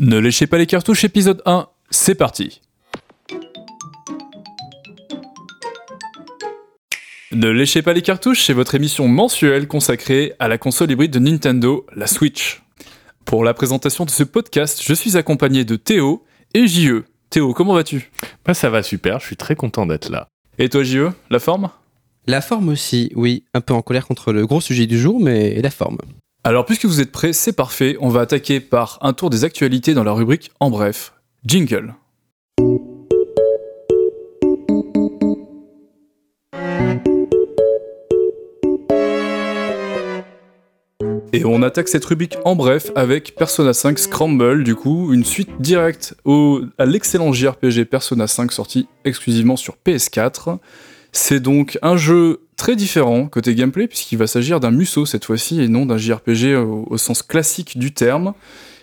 Ne léchez pas les cartouches épisode 1, c'est parti Ne léchez pas les cartouches, c'est votre émission mensuelle consacrée à la console hybride de Nintendo, la Switch. Pour la présentation de ce podcast, je suis accompagné de Théo et JE. Théo, comment vas-tu? Bah ça va super, je suis très content d'être là. Et toi JE, la forme? La forme aussi, oui, un peu en colère contre le gros sujet du jour, mais la forme. Alors, puisque vous êtes prêts, c'est parfait. On va attaquer par un tour des actualités dans la rubrique En bref. Jingle. Et on attaque cette rubrique en bref avec Persona 5 Scramble, du coup, une suite directe à l'excellent JRPG Persona 5 sorti exclusivement sur PS4. C'est donc un jeu très différent côté gameplay, puisqu'il va s'agir d'un Musso cette fois-ci et non d'un JRPG au, au, sens classique du terme.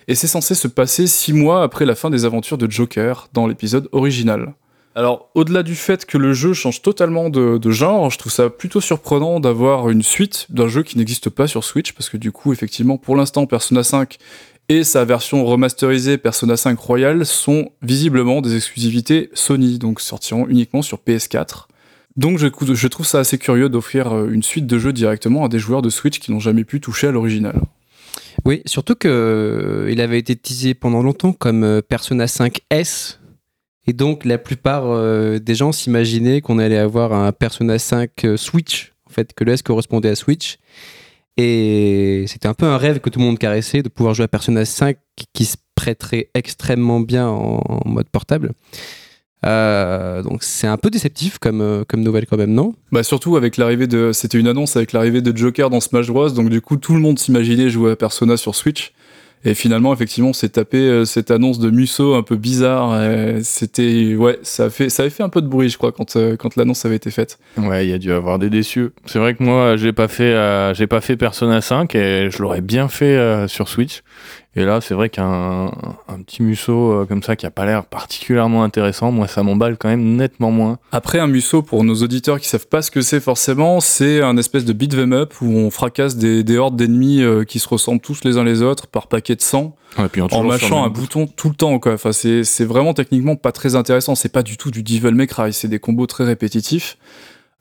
Et c'est censé se passer six mois après la fin des aventures de Joker dans l'épisode original. Alors, au-delà du fait que le jeu change totalement de genre, je trouve ça plutôt surprenant d'avoir une suite d'un jeu qui n'existe pas sur Switch, parce que du coup, effectivement, pour l'instant, Persona 5 et sa version remasterisée Persona 5 Royal sont visiblement des exclusivités Sony, donc sortiront uniquement sur PS4. Donc je, trouve ça assez curieux d'offrir euh, une suite de jeux directement à des joueurs de Switch qui n'ont jamais pu toucher à l'original. Oui, surtout que euh, avait été teasé pendant longtemps comme euh, Persona 5 S. Et donc la plupart des gens s'imaginaient qu'on allait avoir un Persona 5 euh, Switch, en fait, que le S correspondait à Switch. Et c'était un peu un rêve que tout le monde caressait de pouvoir jouer à Persona 5 qui se prêterait extrêmement bien en, en mode portable. Euh, donc c'est un peu déceptif comme, euh, comme nouvelle quand même, non? Bah surtout avec l'arrivée de... C'était une annonce avec l'arrivée de Joker dans Smash Bros. Donc du coup tout le monde s'imaginait jouer à Persona sur Switch. Et finalement, effectivement, on s'est tapé euh, cette annonce de Musso un peu bizarre. C'était, ouais, ça a fait, ça avait fait un peu de bruit, je crois, quand, euh, quand l'annonce avait été faite. Ouais, il y a dû avoir des déçus. C'est vrai que moi, j'ai pas fait, euh, j'ai pas fait Persona 5 et je l'aurais bien fait euh, sur Switch. Et là, c'est vrai qu'un un petit Musso euh, comme ça qui a pas l'air particulièrement intéressant, moi, ça m'emballe quand même nettement moins. Après, un Musso, pour nos auditeurs qui savent pas ce que c'est forcément, c'est un espèce de beat 'em up où on fracasse des, des hordes d'ennemis euh, qui se ressemblent tous les uns les autres par paquet de sang. Puis en mâchant un bouton tout le temps quoi. Enfin c'est c'est vraiment techniquement pas très intéressant, c'est pas du tout du Devil May Cry, c'est des combos très répétitifs.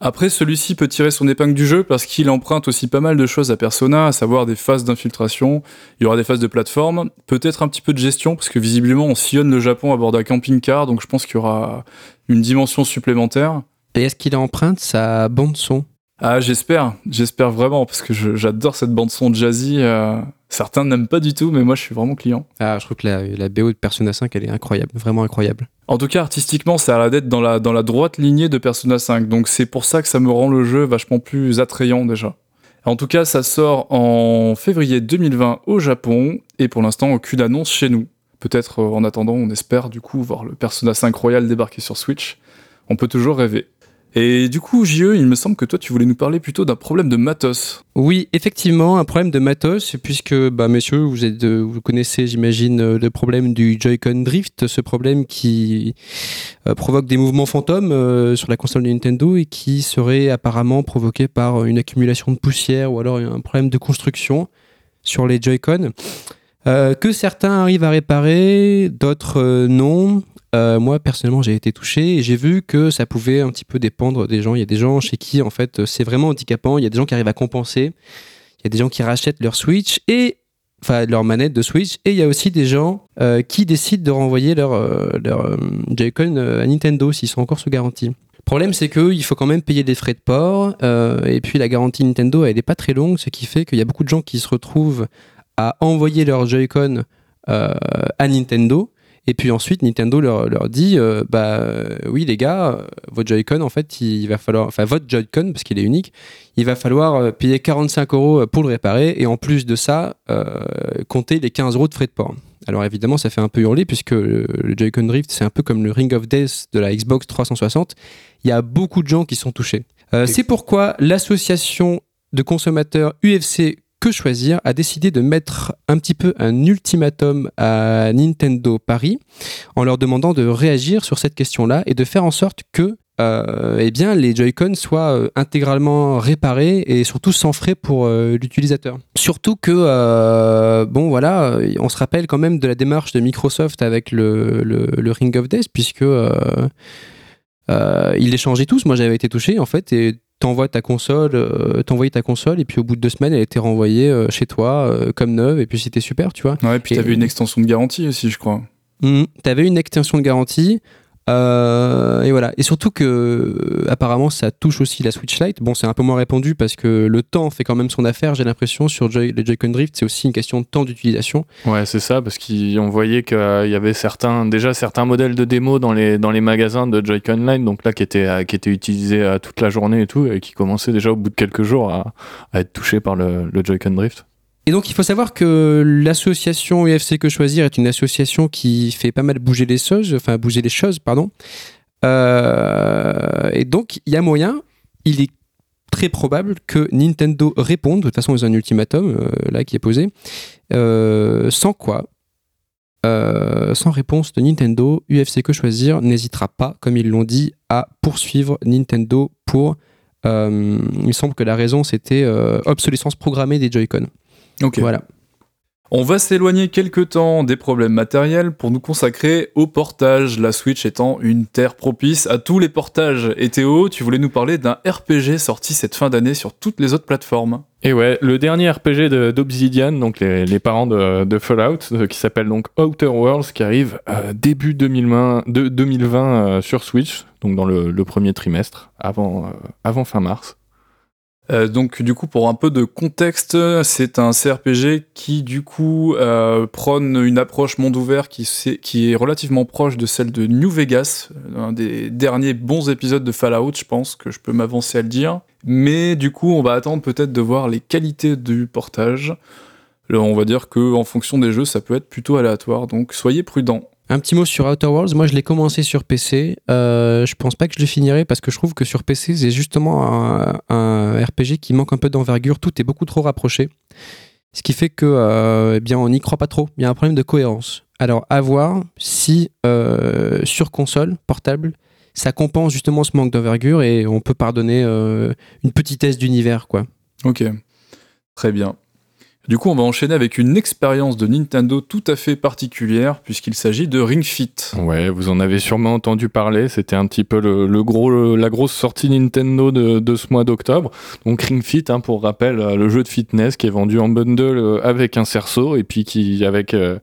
Après celui-ci peut tirer son épingle du jeu parce qu'il emprunte aussi pas mal de choses à Persona, à savoir des phases d'infiltration, il y aura des phases de plateforme, peut-être un petit peu de gestion parce que visiblement on sillonne le Japon à bord d'un camping-car donc je pense qu'il y aura une dimension supplémentaire. Et est-ce qu'il emprunte sa bande son? Ah, j'espère, j'espère vraiment, parce que j'adore cette bande-son jazzy. Euh, certains n'aiment pas du tout, mais moi je suis vraiment client. Ah, je trouve que la, la BO de Persona 5, elle est incroyable, vraiment incroyable. En tout cas, artistiquement, ça a l'air d'être dans la, dans la droite lignée de Persona 5, donc c'est pour ça que ça me rend le jeu vachement plus attrayant déjà. En tout cas, ça sort en février 2020 au Japon, et pour l'instant, aucune annonce chez nous. Peut-être euh, en attendant, on espère du coup voir le Persona 5 Royal débarquer sur Switch. On peut toujours rêver. Et du coup, JE, il me semble que toi, tu voulais nous parler plutôt d'un problème de matos. Oui, effectivement, un problème de matos, puisque, bah, messieurs, vous, êtes, vous connaissez, j'imagine, le problème du Joy-Con Drift, ce problème qui euh, provoque des mouvements fantômes euh, sur la console de Nintendo et qui serait apparemment provoqué par une accumulation de poussière ou alors un problème de construction sur les Joy-Con. Euh, que certains arrivent à réparer, d'autres euh, non. Euh, moi personnellement j'ai été touché et j'ai vu que ça pouvait un petit peu dépendre des gens. Il y a des gens chez qui en fait c'est vraiment handicapant. Il y a des gens qui arrivent à compenser. Il y a des gens qui rachètent leur Switch et enfin leur manette de Switch et il y a aussi des gens euh, qui décident de renvoyer leur euh, leur Joy-Con à Nintendo s'ils sont encore sous garantie. Le problème c'est que il faut quand même payer des frais de port et puis la garantie Nintendo elle est pas très longue, ce qui fait qu'il y a beaucoup de gens qui se retrouvent à envoyer leur Joy-Con à Nintendo et puis ensuite, Nintendo leur, leur dit euh, bah euh, oui les gars, euh, votre Joy-Con en fait, il va falloir, enfin votre Joy-Con parce qu'il est unique, il va falloir payer 45 euros pour le réparer et en plus de ça, euh, compter les 15 euros de frais de port. Alors évidemment, ça fait un peu hurler puisque le, le Joy-Con Drift c'est un peu comme le Ring of Death de la Xbox 360. Il y a beaucoup de gens qui sont touchés. Euh, c'est pourquoi l'association de consommateurs UFC que choisir a décidé de mettre un petit peu un ultimatum à Nintendo Paris en leur demandant de réagir sur cette question-là et de faire en sorte que euh, eh les Joy-Con soient euh, intégralement réparés et surtout sans frais pour euh, l'utilisateur. Surtout que, bon, voilà, on se rappelle quand même de la démarche de Microsoft avec le, Ring of Death, puisque ils les changeaient tous. Moi, j'avais été touché, en fait, et t'envoies ta console, euh, t'envoyais ta console, et puis au bout de deux semaines, elle était renvoyée euh, chez toi euh, comme neuve, et puis c'était super, tu vois. Ouais, puis Et- t'avais une extension de garantie aussi, je crois. Mhm. T'avais une extension de garantie. Euh, et voilà. Et surtout que euh, apparemment ça touche aussi la Switch Lite. Bon, c'est un peu moins répandu parce que le temps fait quand même son affaire. J'ai l'impression sur Joy- les Joy-Con Drift, c'est aussi une question de temps d'utilisation. Ouais, c'est ça, parce qu'on voyait qu'il y avait déjà certains modèles de démo dans les, magasins de Joy-Con Line, donc là qui étaient, euh, qui utilisés toute la journée et tout, et qui commençaient déjà au bout de quelques jours à, être touchés par le, le Joy-Con Drift. Et donc il faut savoir que l'association UFC Que Choisir est une association qui fait pas mal bouger les choses, enfin bouger les choses, pardon. Euh, et donc il y a moyen, il est très probable que Nintendo réponde. De toute façon, ils un ultimatum euh, là qui est posé. Euh, sans quoi, sans réponse de Nintendo, UFC Que Choisir n'hésitera pas, comme ils l'ont dit, à poursuivre Nintendo pour. il semble que la raison c'était obsolescence programmée des Joy-Con. Ok. Voilà. On va s'éloigner quelque temps des problèmes matériels pour nous consacrer au portage, la Switch étant une terre propice à tous les portages. Et Théo, tu voulais nous parler d'un RPG sorti cette fin d'année sur toutes les autres plateformes. Et ouais, le dernier RPG de- d'Obsidian, donc les, les parents de, de Fallout, euh, qui s'appelle donc Outer Worlds, qui arrive euh, début 2020, de, 2020 euh, sur Switch, donc dans le, le premier trimestre, avant, euh, avant fin mars. Euh, donc du coup pour un peu de contexte, c'est un CRPG qui du coup euh, prône une approche monde ouvert qui, est relativement proche de celle de New Vegas, euh, un des derniers bons épisodes de Fallout je pense que je peux m'avancer à le dire. Mais du coup on va attendre peut-être de voir les qualités du portage. Alors, on va dire que en fonction des jeux ça peut être plutôt aléatoire donc soyez prudents. Un petit mot sur Outer Worlds. Moi, je l'ai commencé sur PC. Euh, je pense pas que je le finirai parce que je trouve que sur PC, c'est justement un, RPG qui manque un peu d'envergure. Tout est beaucoup trop rapproché. Ce qui fait que, euh, eh bien, on n'y croit pas trop. Il y a un problème de cohérence. Alors, à voir si euh, sur console portable, ça compense justement ce manque d'envergure et on peut pardonner euh, une petitesse d'univers, quoi. Ok, très bien. Du coup, on va enchaîner avec une expérience de Nintendo tout à fait particulière, puisqu'il s'agit de Ring Fit. Ouais, vous en avez sûrement entendu parler. C'était un petit peu le, le gros, le- la grosse sortie Nintendo de, de ce mois d'octobre. Donc Ring Fit, hein, pour rappel, euh, le jeu de fitness qui est vendu en bundle euh, avec un cerceau et puis qui, avec, euh,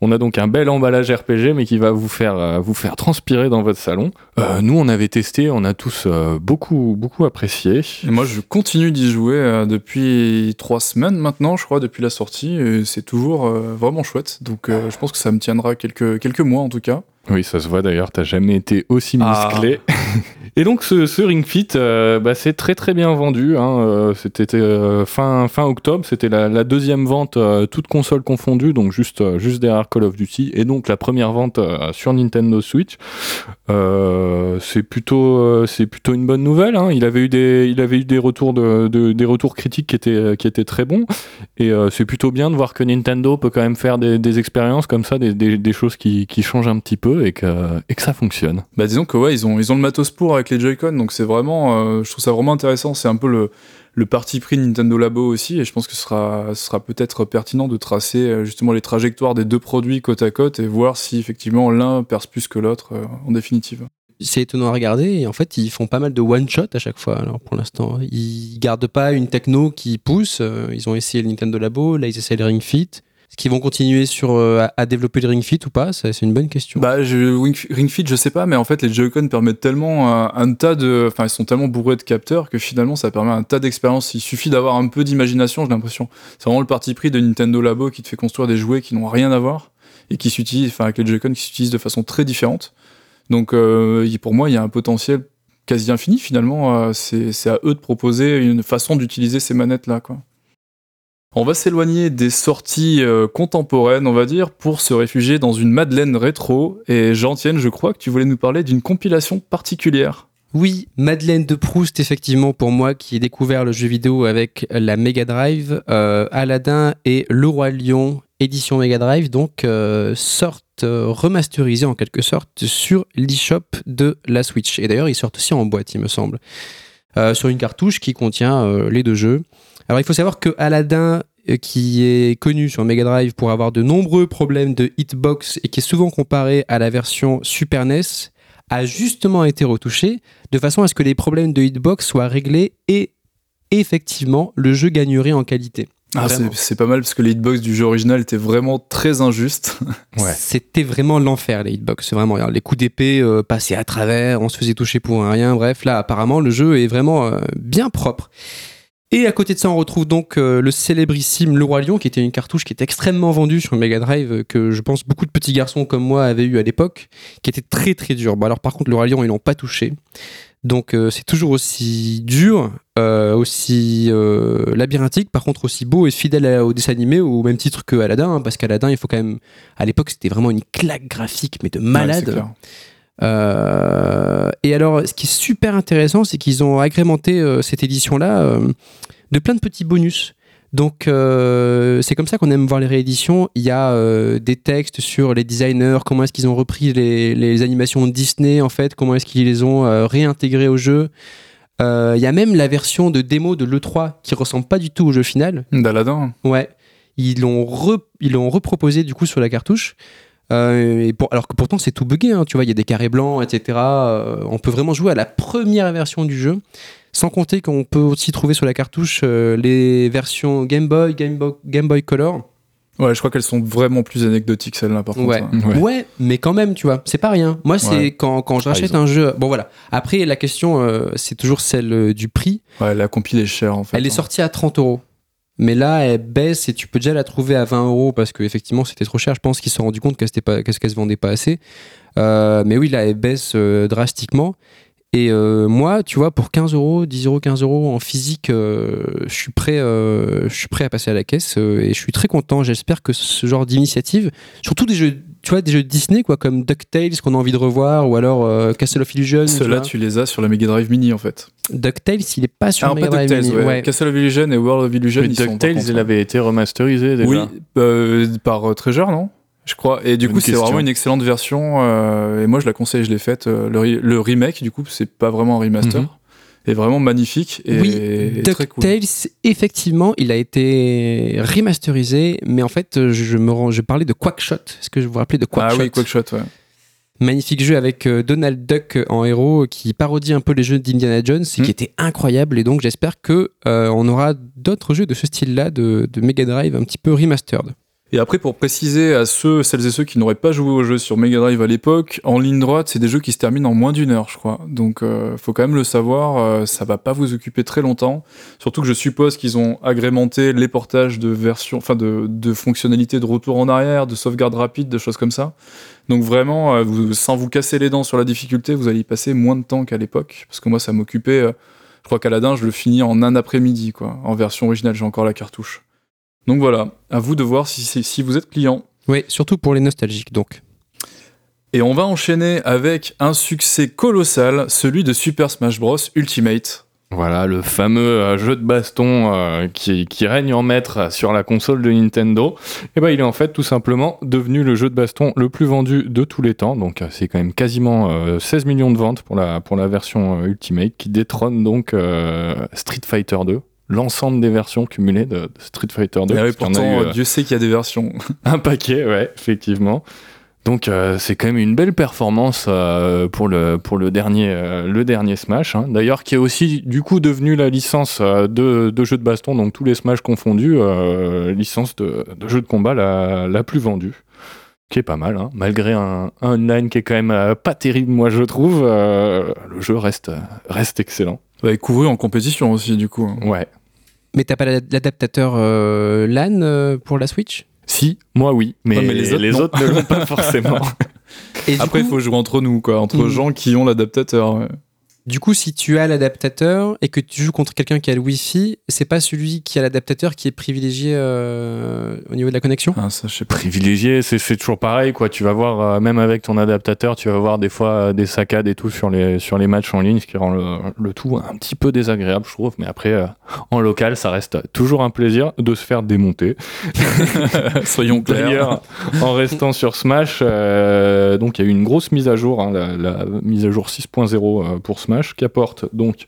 on a donc un bel emballage RPG, mais qui va vous faire, euh, vous faire transpirer dans votre salon. Euh, nous, on avait testé, on a tous beaucoup, beaucoup apprécié. Et moi, je continue d'y jouer depuis trois semaines maintenant, je crois, depuis la sortie, et c'est toujours euh, vraiment chouette. Donc, euh, je pense que ça me tiendra quelques, quelques mois en tout cas. Oui, ça se voit d'ailleurs, t'as jamais été aussi Ah. musclé. Et donc ce, ce Ring Fit, euh, bah, c'est très très bien vendu. hein, euh, c'était euh, fin, fin octobre, c'était la, la deuxième vente, toute console confondue, donc juste, juste derrière Call of Duty, et donc la première vente sur Nintendo Switch. C'est plutôt, c'est plutôt une bonne nouvelle. hein. Il avait eu des, il avait eu des retours de, de- des retours critiques qui étaient, qui étaient très bons, et c'est plutôt bien de voir que Nintendo peut quand même faire des, des expériences comme ça, des, des, des choses qui, qui changent un petit peu et que, et que ça fonctionne. Bah, disons que ouais, ils ont, ils ont le matos pour avec les Joy-Con, donc c'est vraiment, euh, je trouve ça vraiment intéressant. C'est un peu le, le parti pris de Nintendo Labo aussi, et je pense que ce sera, ce sera peut-être pertinent de tracer euh, justement les trajectoires des deux produits côte à côte et voir si effectivement l'un perce plus que l'autre euh, en définitive. c'est étonnant à regarder et en fait ils font pas mal de one shot à chaque fois alors pour l'instant ils gardent pas une techno qui pousse ils ont essayé le Nintendo Labo là ils essayent le Ring Fit est-ce qu'ils vont continuer sur euh, à, développer le Ring Fit ou pas? C'est une bonne question Bah, je, Ring Fit, je sais pas, mais en fait, les Joy-Con permettent tellement un, tas de. Enfin, ils sont tellement bourrés de capteurs que finalement, ça permet un tas d'expériences. Il suffit d'avoir un peu d'imagination, j'ai l'impression. C'est vraiment le parti pris de Nintendo Labo qui te fait construire des jouets qui n'ont rien à voir et qui s'utilisent, enfin, avec les Joy-Con qui s'utilisent de façon très différente. Donc, euh, pour moi, il y a un potentiel quasi infini finalement. Euh, c'est à eux de proposer une façon d'utiliser ces manettes-là, quoi. On va s'éloigner des sorties euh, contemporaines, on va dire, pour se réfugier dans une Madeleine rétro. Et Jean-Tienne, je crois que tu voulais nous parler d'une compilation particulière. Oui, Madeleine de Proust, effectivement, pour moi qui ai découvert le jeu vidéo avec la Mega Drive, euh, Aladdin et Le Roi Lion, édition Mega Drive, donc euh, sortent remasterisés en quelque sorte sur l'eShop de la Switch. Et d'ailleurs, ils sortent aussi en boîte, il me semble, sur une cartouche qui contient les deux jeux. Alors, il faut savoir que Aladdin, euh, qui est connu sur Mega Drive pour avoir de nombreux problèmes de hitbox et qui est souvent comparé à la version Super NES, a justement été retouché de façon à ce que les problèmes de hitbox soient réglés et effectivement le jeu gagnerait en qualité. Ah, c'est pas mal parce que les hitbox du jeu original étaient vraiment très injustes. Ouais. C'était vraiment l'enfer les hitbox. C'est vraiment les coups d'épée euh, passaient à travers, on se faisait toucher pour un rien. Bref, là apparemment le jeu est vraiment euh, bien propre. Et à côté de ça, on retrouve donc euh, le célébrissime Le Roi Lion, qui était une cartouche qui était extrêmement vendue sur Mega Drive, euh, que je pense beaucoup de petits garçons comme moi avaient eu à l'époque, qui était très très dur. Bon, alors par contre, Le Roi Lion, ils l'ont pas touché. Donc euh, c'est toujours aussi dur, aussi labyrinthique, par contre aussi beau et fidèle à- au dessin animé, au même titre que Aladdin, hein, parce qu'Aladdin, il faut quand même... À l'époque, c'était vraiment une claque graphique, mais de malade. Euh, et alors, ce qui est super intéressant, c'est qu'ils ont agrémenté euh, cette édition-là euh, de plein de petits bonus. Donc, c'est comme ça qu'on aime voir les rééditions. Il y a des textes sur les designers, comment est-ce qu'ils ont repris les, les animations Disney, en fait, comment est-ce qu'ils les ont réintégrées au jeu. Il y a même la version de démo de l'E3 qui ressemble pas du tout au jeu final. D'Aladin. Ouais. Ils l'ont re- ils l'ont reproposé du coup sur la cartouche. Euh, et pour- alors que pourtant c'est tout buggé, hein, tu vois, il y a des carrés blancs, etc. Euh, on peut vraiment jouer à la première version du jeu. Sans compter qu'on peut aussi trouver sur la cartouche euh, les versions Game Boy, Game Boy, Game Boy Color. Ouais, je crois qu'elles sont vraiment plus anecdotiques, celles-là, par contre. Ouais. hein. Ouais. Ouais. mais quand même, tu vois, c'est pas rien. Moi, c'est Ouais. quand, quand je rachète ont- un jeu. Bon, voilà. Après, la question, c'est toujours celle du prix. Ouais, la compile est chère, en fait. Elle est hein. sortie à 30 euros. Mais là, elle baisse et tu peux déjà la trouver à 20 euros parce qu'effectivement, c'était trop cher. Je pense qu'ils se sont rendus compte qu'elle ne se vendait pas assez. Euh, mais oui, là, elle baisse euh, drastiquement. Et euh, moi, tu vois, pour 15 euros, 10 euros, 15 euros en physique, je suis prêt, je suis prêt à passer à la caisse et je suis très content. J'espère que ce genre d'initiative, surtout des jeux, tu vois, des jeux Disney quoi, comme DuckTales qu'on a envie de revoir ou alors euh, Castle of Illusion. tu Ceux-là, tu les as sur la Mega Drive Mini, en fait. DuckTales, il est pas sur Ah, Mega Drive Mini, ouais. ouais. Castle of Illusion et World of Illusion, Mais ils DuckTales, il avait été remasterisé déjà. Oui, euh, par euh, Treasure, non? Je crois. Et du coup, c'est vraiment une excellente version. euh, et moi, je la conseille, je l'ai faite. euh, le, re- le remake, du coup, c'est pas vraiment un remaster. Mhm. Est vraiment magnifique et, oui, et très cool. DuckTales, effectivement, il a été remasterisé, mais en fait, je me rends, je parlais de Quackshot. Est-ce que je vous rappelez de Ah Quackshot oui, Quackshot, ouais. Magnifique jeu avec euh, Donald Duck en héros qui parodie un peu les jeux d'Indiana Jones et qui était incroyable. Et donc, j'espère que euh, on aura d'autres jeux de ce style-là de, de Mega Drive un petit peu remastered. Et après, pour préciser à ceux, celles et ceux qui n'auraient pas joué au jeu sur Mega Drive à l'époque, en ligne droite, c'est des jeux qui se terminent en moins d'une heure, je crois. Donc, euh, faut quand même le savoir, euh, ça va pas vous occuper très longtemps. Surtout que je suppose qu'ils ont agrémenté les portages de versions, enfin de, de fonctionnalités de retour en arrière, de sauvegarde rapide, de choses comme ça. Donc vraiment, euh, vous, sans vous casser les dents sur la difficulté, vous allez y passer moins de temps qu'à l'époque. Parce que moi, ça m'occupait, euh, je crois qu'Aladin, je le finis en un après-midi, quoi. En version originale, j'ai encore la cartouche. Donc voilà, à vous de voir si, vous êtes client. Oui, surtout pour les nostalgiques, donc. Et on va enchaîner avec un succès colossal, celui de Super Smash Bros Ultimate. Voilà, le fameux euh, jeu de baston euh, qui, qui règne en maître sur la console de Nintendo. Et ben, il est en fait tout simplement devenu le jeu de baston le plus vendu de tous les temps. Donc, euh, c'est quand même quasiment euh, 16 millions de ventes pour la, pour la version euh, Ultimate qui détrône donc euh, Street Fighter 2. L'ensemble des versions cumulées de, de Street Fighter 2. Et oui, a pourtant, eu, euh, Dieu sait qu'il y a des versions. un paquet, ouais, effectivement. Donc euh, c'est quand même une belle performance euh, pour le pour le dernier euh, le dernier Smash. hein. D'ailleurs, qui est aussi du coup devenu la licence euh, de, de jeux de baston, donc tous les Smash confondus, euh, licence de, de jeu de combat la, la plus vendue. Qui est pas mal, hein. malgré un, un online qui est quand même euh, pas terrible, moi je trouve. euh, le jeu reste reste excellent. Et couru en compétition aussi, du coup. Ouais. Mais t'as pas la- l'adaptateur euh, LAN euh, pour la Switch? Si, moi oui, mais, Ouais, mais les les, autres, ne l'ont pas forcément. Et Après, il coup- faut jouer entre nous, quoi, entre Mm. gens qui ont l'adaptateur. Du coup, si tu as l'adaptateur et que tu joues contre quelqu'un qui a le Wi-Fi, c'est pas celui qui a l'adaptateur qui est privilégié euh, au niveau de la connexion? Ah, ça, je. Privilégié, c'est c'est toujours pareil, quoi. Tu vas voir, euh, même avec ton adaptateur, tu vas voir des fois euh, des saccades et tout sur les, sur les matchs en ligne, ce qui rend le, le tout un petit peu désagréable, je trouve. Mais après, euh, en local, ça reste toujours un plaisir de se faire démonter. Soyons clairs. D'ailleurs, en restant sur Smash, euh, donc il y a eu une grosse mise à jour, hein, la, la mise à jour 6.0 euh, pour Smash, qui apporte donc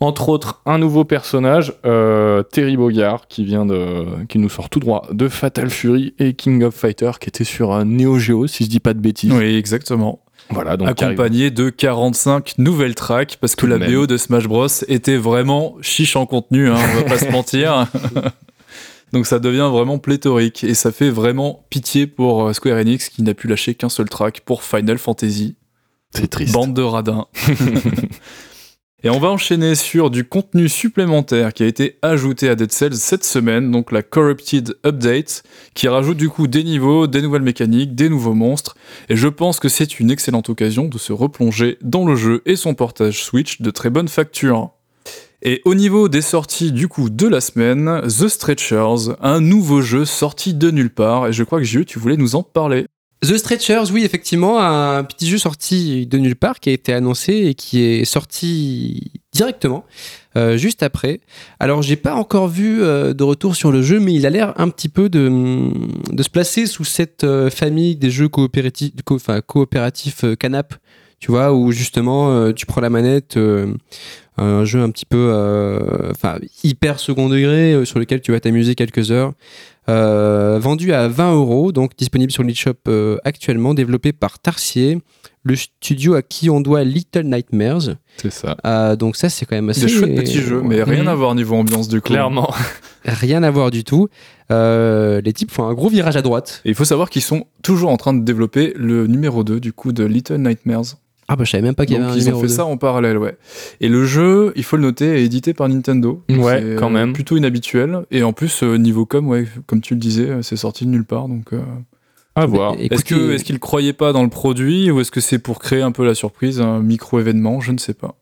entre autres un nouveau personnage, euh, Terry Bogard, qui vient de, qui nous sort tout droit de Fatal Fury et King of Fighter, qui était sur un Neo Geo, si je dis pas de bêtises. Oui, exactement. Voilà, donc accompagné de 45 nouvelles tracks parce que la même. BO de Smash Bros était vraiment chiche en contenu, hein, on va pas se mentir. Donc ça devient vraiment pléthorique et ça fait vraiment pitié pour euh, Square Enix qui n'a pu lâcher qu'un seul track pour Final Fantasy. C'est triste. Bande de radins. Et on va enchaîner sur du contenu supplémentaire qui a été ajouté à Dead Cells cette semaine, donc la Corrupted Update, qui rajoute du coup des niveaux, des nouvelles mécaniques, des nouveaux monstres, et je pense que c'est une excellente occasion de se replonger dans le jeu et son portage Switch de très bonne facture. Et au niveau des sorties du coup de la semaine, The Stretchers, un nouveau jeu sorti de nulle part, et je crois que Jiu, tu voulais nous en parler. The Stretchers, oui, effectivement, un petit jeu sorti de nulle part qui a été annoncé et qui est sorti directement euh, juste après. Alors, j'ai pas encore vu euh, de retour sur le jeu, mais il a l'air un petit peu de, se placer sous cette euh, famille des jeux coopératifs, co- canap, tu vois, où justement tu prends la manette. un jeu un petit peu hyper second degré sur lequel tu vas t'amuser quelques heures vendu à 20 euros, donc disponible sur l'eShop euh, actuellement, développé par Tarsier, le studio à qui on doit Little Nightmares. C'est ça. Euh, donc ça, c'est quand même assez... Des chouettes petits jeux, mais rien Mhm. à voir niveau ambiance du coup. Clairement. Rien à voir du tout. Euh, les types font un gros virage à droite. Et il faut savoir qu'ils sont toujours en train de développer le numéro 2 du coup de Little Nightmares. Ah bah je savais même pas qu'il y Donc avait un ils ont fait ça en parallèle, ouais. Et le jeu, il faut le noter, est édité par Nintendo. Ouais, quand même. Plutôt inhabituel. Et en plus, euh, niveau com, ouais, comme tu le disais, euh, c'est sorti de nulle part. Donc, euh, À voir. Est-ce que est-ce qu'ils croyaient pas dans le produit ou est-ce que c'est pour créer un peu la surprise, un micro événement Je ne sais pas.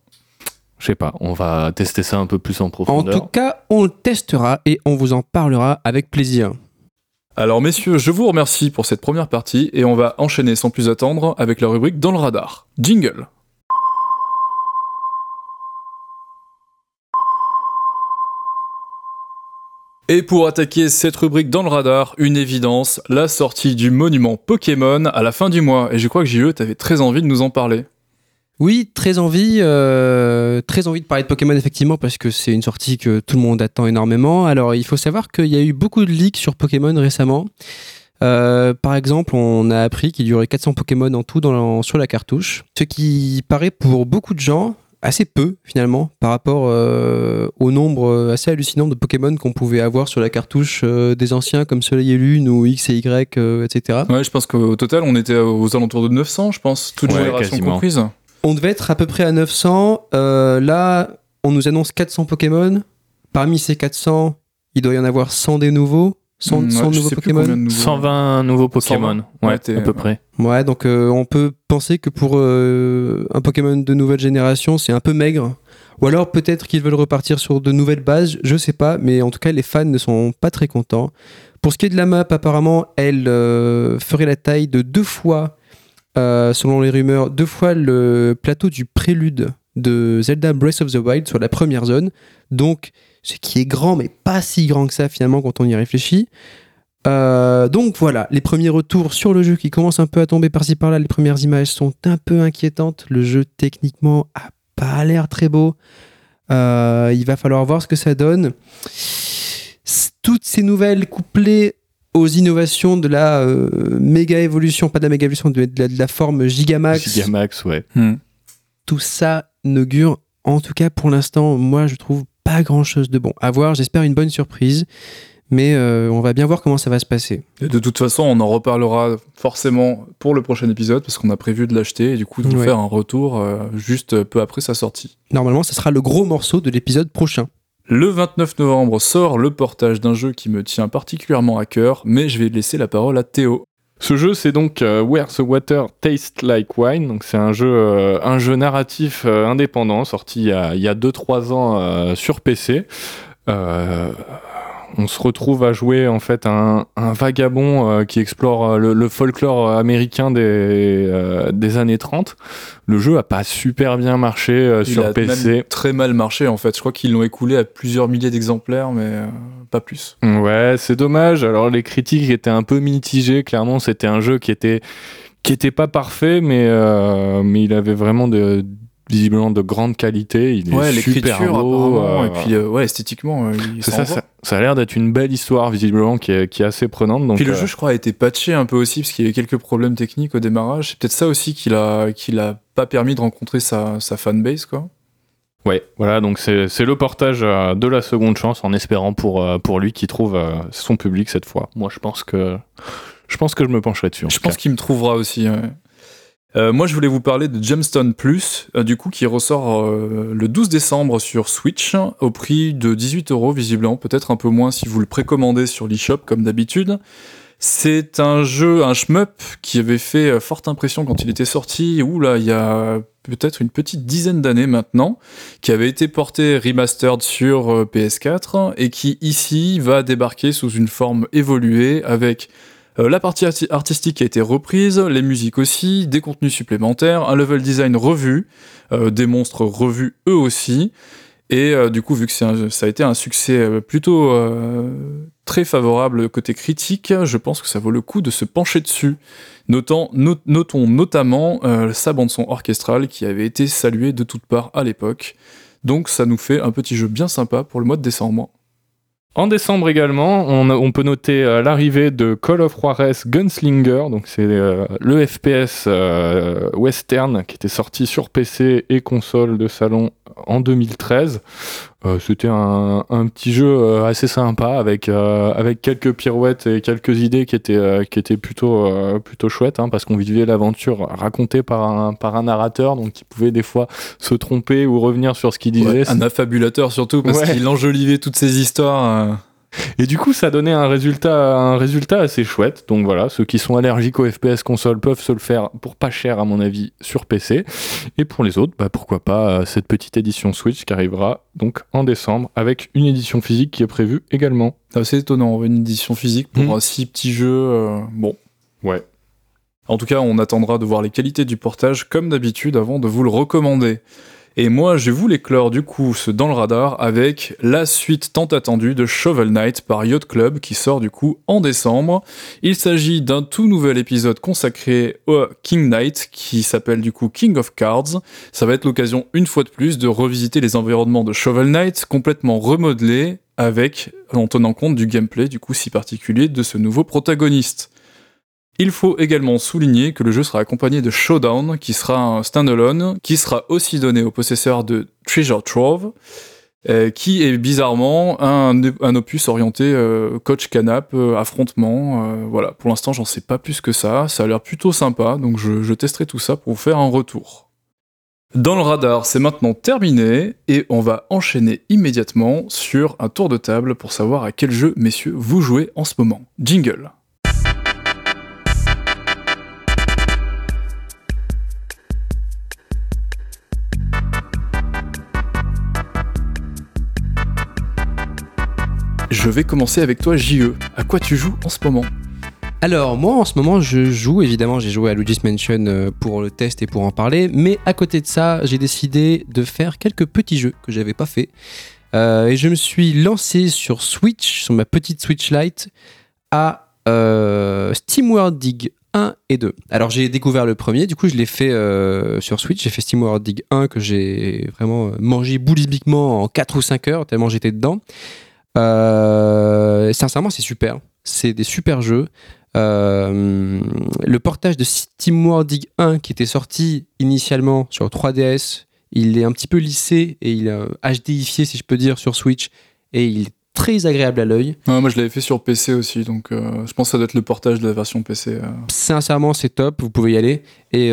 Je sais pas, on va tester ça un peu plus en En profondeur. tout cas, on le testera et on vous en parlera avec plaisir. Alors messieurs, je vous remercie pour cette première partie et on va enchaîner sans plus attendre avec la rubrique dans le radar. Jingle. Et pour attaquer cette rubrique dans le radar, une évidence, la sortie du monument Pokémon à la fin du mois. Et je crois que JE, t'avais très envie de nous en parler. Oui, très envie, euh, très envie de parler de Pokémon effectivement parce que c'est une sortie que tout le monde attend énormément. Alors il faut savoir qu'il y a eu beaucoup de leaks sur Pokémon récemment. Euh, par exemple, on a appris qu'il y aurait 400 Pokémon en tout dans la- sur la cartouche, ce qui paraît pour beaucoup de gens assez peu finalement par rapport euh, au nombre assez hallucinant de Pokémon qu'on pouvait avoir sur la cartouche euh, des anciens comme Soleil et Lune ou X et Y, euh, etc. Ouais, je pense qu'au total, on était aux alentours de 900, je pense, toute Ouais, génération quasiment. On devait être à peu près à 900. Euh, là, on nous annonce 400 Pokémon. Parmi ces 400, il doit y en avoir 100 des nouveaux. 100, Hmm, 100 ouais, je nouveaux Pokémon. combien de nouveaux. 120 nouveaux Pokémon. 120. Ouais, à peu ouais. près. Ouais, donc euh, on peut penser que pour euh, un Pokémon de nouvelle génération, c'est un peu maigre. Ou alors peut-être qu'ils veulent repartir sur de nouvelles bases, je sais pas, mais en tout cas les fans ne sont pas très contents. Pour ce qui est de la map, apparemment, elle euh, ferait la taille de deux fois, euh, selon les rumeurs, deux fois le plateau du prélude de Zelda Breath of the Wild sur la première zone. Donc, ce qui est grand, mais pas si grand que ça finalement quand on y réfléchit. Euh, donc voilà, les premiers retours sur le jeu qui commencent un peu à tomber par-ci par-là. Les premières images sont un peu inquiétantes. Le jeu techniquement a pas l'air très beau. Euh, il va falloir voir ce que ça donne. Toutes ces nouvelles couplées aux innovations de la euh, méga évolution, pas de la méga évolution, de, de la, de la forme Gigamax, Gigamax, ouais. Hmm. tout ça n'augure, en tout cas pour l'instant, moi je trouve pas grand chose de bon. À voir, j'espère une bonne surprise, mais euh, on va bien voir comment ça va se passer. Et de toute façon, on en reparlera forcément pour le prochain épisode parce qu'on a prévu de l'acheter et du coup de vous Ouais. faire un retour euh, juste peu après sa sortie. Normalement, ça sera le gros morceau de l'épisode prochain. Le 29 novembre sort le portage d'un jeu qui me tient particulièrement à cœur, mais je vais laisser la parole à Théo. Ce jeu, c'est donc Where the Water Tastes Like Wine. Donc, c'est un jeu, un jeu narratif indépendant sorti il y a 2-3 ans sur PC. Euh, on se retrouve à jouer en fait un, vagabond euh, qui explore euh, le, folklore américain des, des années 30. Le jeu a pas super bien marché sur PC. très mal marché en fait. Je crois qu'ils l'ont écoulé à plusieurs milliers d'exemplaires, mais pas plus. Ouais, c'est dommage. Alors les critiques étaient un peu mitigées. Clairement, c'était un jeu qui était qui était pas parfait, mais mais il avait vraiment de visiblement de grande qualité. Il est super beau. Euh, et puis euh, ouais, esthétiquement, euh, ça, ça, a l'air d'être une belle histoire visiblement qui est, qui est assez prenante. Donc, puis le jeu, je crois, a été patché un peu aussi parce qu'il y avait quelques problèmes techniques au démarrage. C'est peut-être ça aussi qui l'a, qui l'a pas permis de rencontrer sa, sa fanbase, quoi. Ouais, voilà, donc c'est le portage de la seconde chance en espérant pour, pour lui qu'il trouve son public cette fois. Moi, je pense que je pense que je me pencherai dessus. Je pense qu'il me trouvera aussi. Euh, moi, je voulais vous parler de Gemstone Plus, euh, du coup, qui ressort euh, le 12 décembre sur Switch, au prix de 18 euros, visiblement, peut-être un peu moins si vous le précommandez sur l'eShop, comme d'habitude. C'est un jeu, un shmup, qui avait fait forte impression quand il était sorti, ou là, il y a peut-être une petite dizaine d'années maintenant, qui avait été porté remastered sur PS4, et qui ici va débarquer sous une forme évoluée, avec euh, la partie artistique a été reprise, les musiques aussi, des contenus supplémentaires, un level design revu, euh, des monstres revus eux aussi. Et euh, du coup, vu que ça a été un succès plutôt très favorable côté critique, je pense que ça vaut le coup de se pencher dessus. notons notamment sa bande-son orchestrale qui avait été saluée de toutes parts à l'époque. Donc ça nous fait un petit jeu bien sympa pour le mois de décembre. En décembre également, on, peut noter euh, l'arrivée de Call of Juarez Gunslinger, donc c'est euh, le FPS euh, western qui était sorti sur PC et console de salon en 2013. C'était un, petit jeu assez sympa avec avec quelques pirouettes et quelques idées qui étaient qui étaient plutôt plutôt chouettes hein, parce qu'on vivait l'aventure racontée par un par un narrateur donc qui pouvait des fois se tromper ou revenir sur ce qu'il disait. un affabulateur surtout parce qu'il enjolivait toutes ces histoires. Et du coup, ça donnait un résultat, un résultat assez chouette. Donc voilà, ceux qui sont allergiques aux FPS console peuvent se le faire pour pas cher, à mon avis, sur PC. Et pour les autres, bah, pourquoi pas euh, cette petite édition Switch qui arrivera donc en décembre avec une édition physique qui est prévue également. C'est étonnant, une édition physique pour hmm. six petits jeux. Euh, bon. Ouais. En tout cas, on attendra de voir les qualités du portage comme d'habitude avant de vous le recommander. Et moi, je vous l'éclore du coup ce dans le radar avec la suite tant attendue de Shovel Knight par Yacht Club qui sort du coup en décembre. Il s'agit d'un tout nouvel épisode consacré au King Knight qui s'appelle du coup King of Cards. Ça va être l'occasion une fois de plus de revisiter les environnements de Shovel Knight complètement remodelés avec en tenant compte du gameplay du coup si particulier de ce nouveau protagoniste. Il faut également souligner que le jeu sera accompagné de Showdown, qui sera un standalone, qui sera aussi donné au possesseur de Treasure Trove, euh, qui est bizarrement un, opus orienté euh, coach canap, euh, affrontement. voilà, pour l'instant j'en sais pas plus que ça, ça a l'air plutôt sympa, donc je testerai tout ça pour vous faire un retour. Dans le radar, c'est maintenant terminé et on va enchaîner immédiatement sur un tour de table pour savoir à quel jeu, messieurs, vous jouez en ce moment. Jingle. Je vais commencer avec toi, JE. À quoi tu joues en ce moment? Alors moi en ce moment je joue, évidemment j'ai joué à Luigi's Mansion euh, pour le test et pour en parler, mais à côté de ça j'ai décidé de faire quelques petits jeux que j'avais pas fait. Euh, et je me suis lancé sur Switch, sur ma petite Switch Lite, à euh, SteamWorld Dig 1 et 2. Alors j'ai découvert le premier, du coup je l'ai fait sur Switch, j'ai fait SteamWorld Dig 1 que j'ai vraiment mangé boulimiquement en 4 ou 5 heures tellement j'étais dedans. Euh, sincèrement, c'est super. C'est des super jeux. Euh, le portage de Steam Dig 1 qui était sorti initialement sur 3DS, il est un petit peu lissé et il est HDifié si je peux dire sur Switch et il est très agréable à l'œil. moi je l'avais fait sur PC aussi donc euh, je pense que ça doit être le portage de la version PC. Sincèrement c'est top, vous pouvez y aller et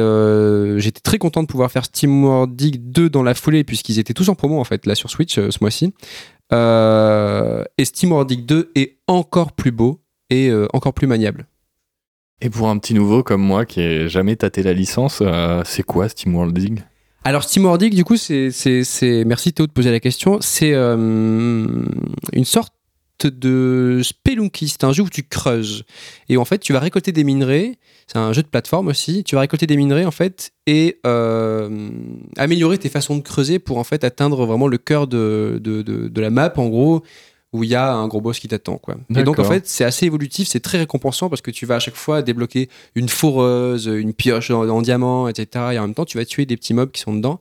j'étais très content de pouvoir faire Steam Dig 2 dans la foulée puisqu'ils étaient tous en promo en fait là sur Switch ce mois-ci. Euh, et Steam 2 est encore plus beau et euh, encore plus maniable. Et pour un petit nouveau comme moi qui ai jamais tâté la licence, euh, c'est quoi SteamWorld Dig Alors SteamWorld Dig, du coup, c'est, merci Théo de poser la question. C'est une sorte de Spelunky. C'est un jeu où tu creuses et en fait tu vas récolter des minerais. C'est un jeu de plateforme aussi. Tu vas récolter des minerais en fait et euh, améliorer tes façons de creuser pour en fait atteindre vraiment le cœur de, de, de- de la map en gros où il y a un gros boss qui t'attend quoi. Et donc en fait c'est assez évolutif, c'est très récompensant parce que tu vas à chaque fois débloquer une foreuse, une pioche en, en diamant, etc. Et en même temps tu vas tuer des petits mobs qui sont dedans.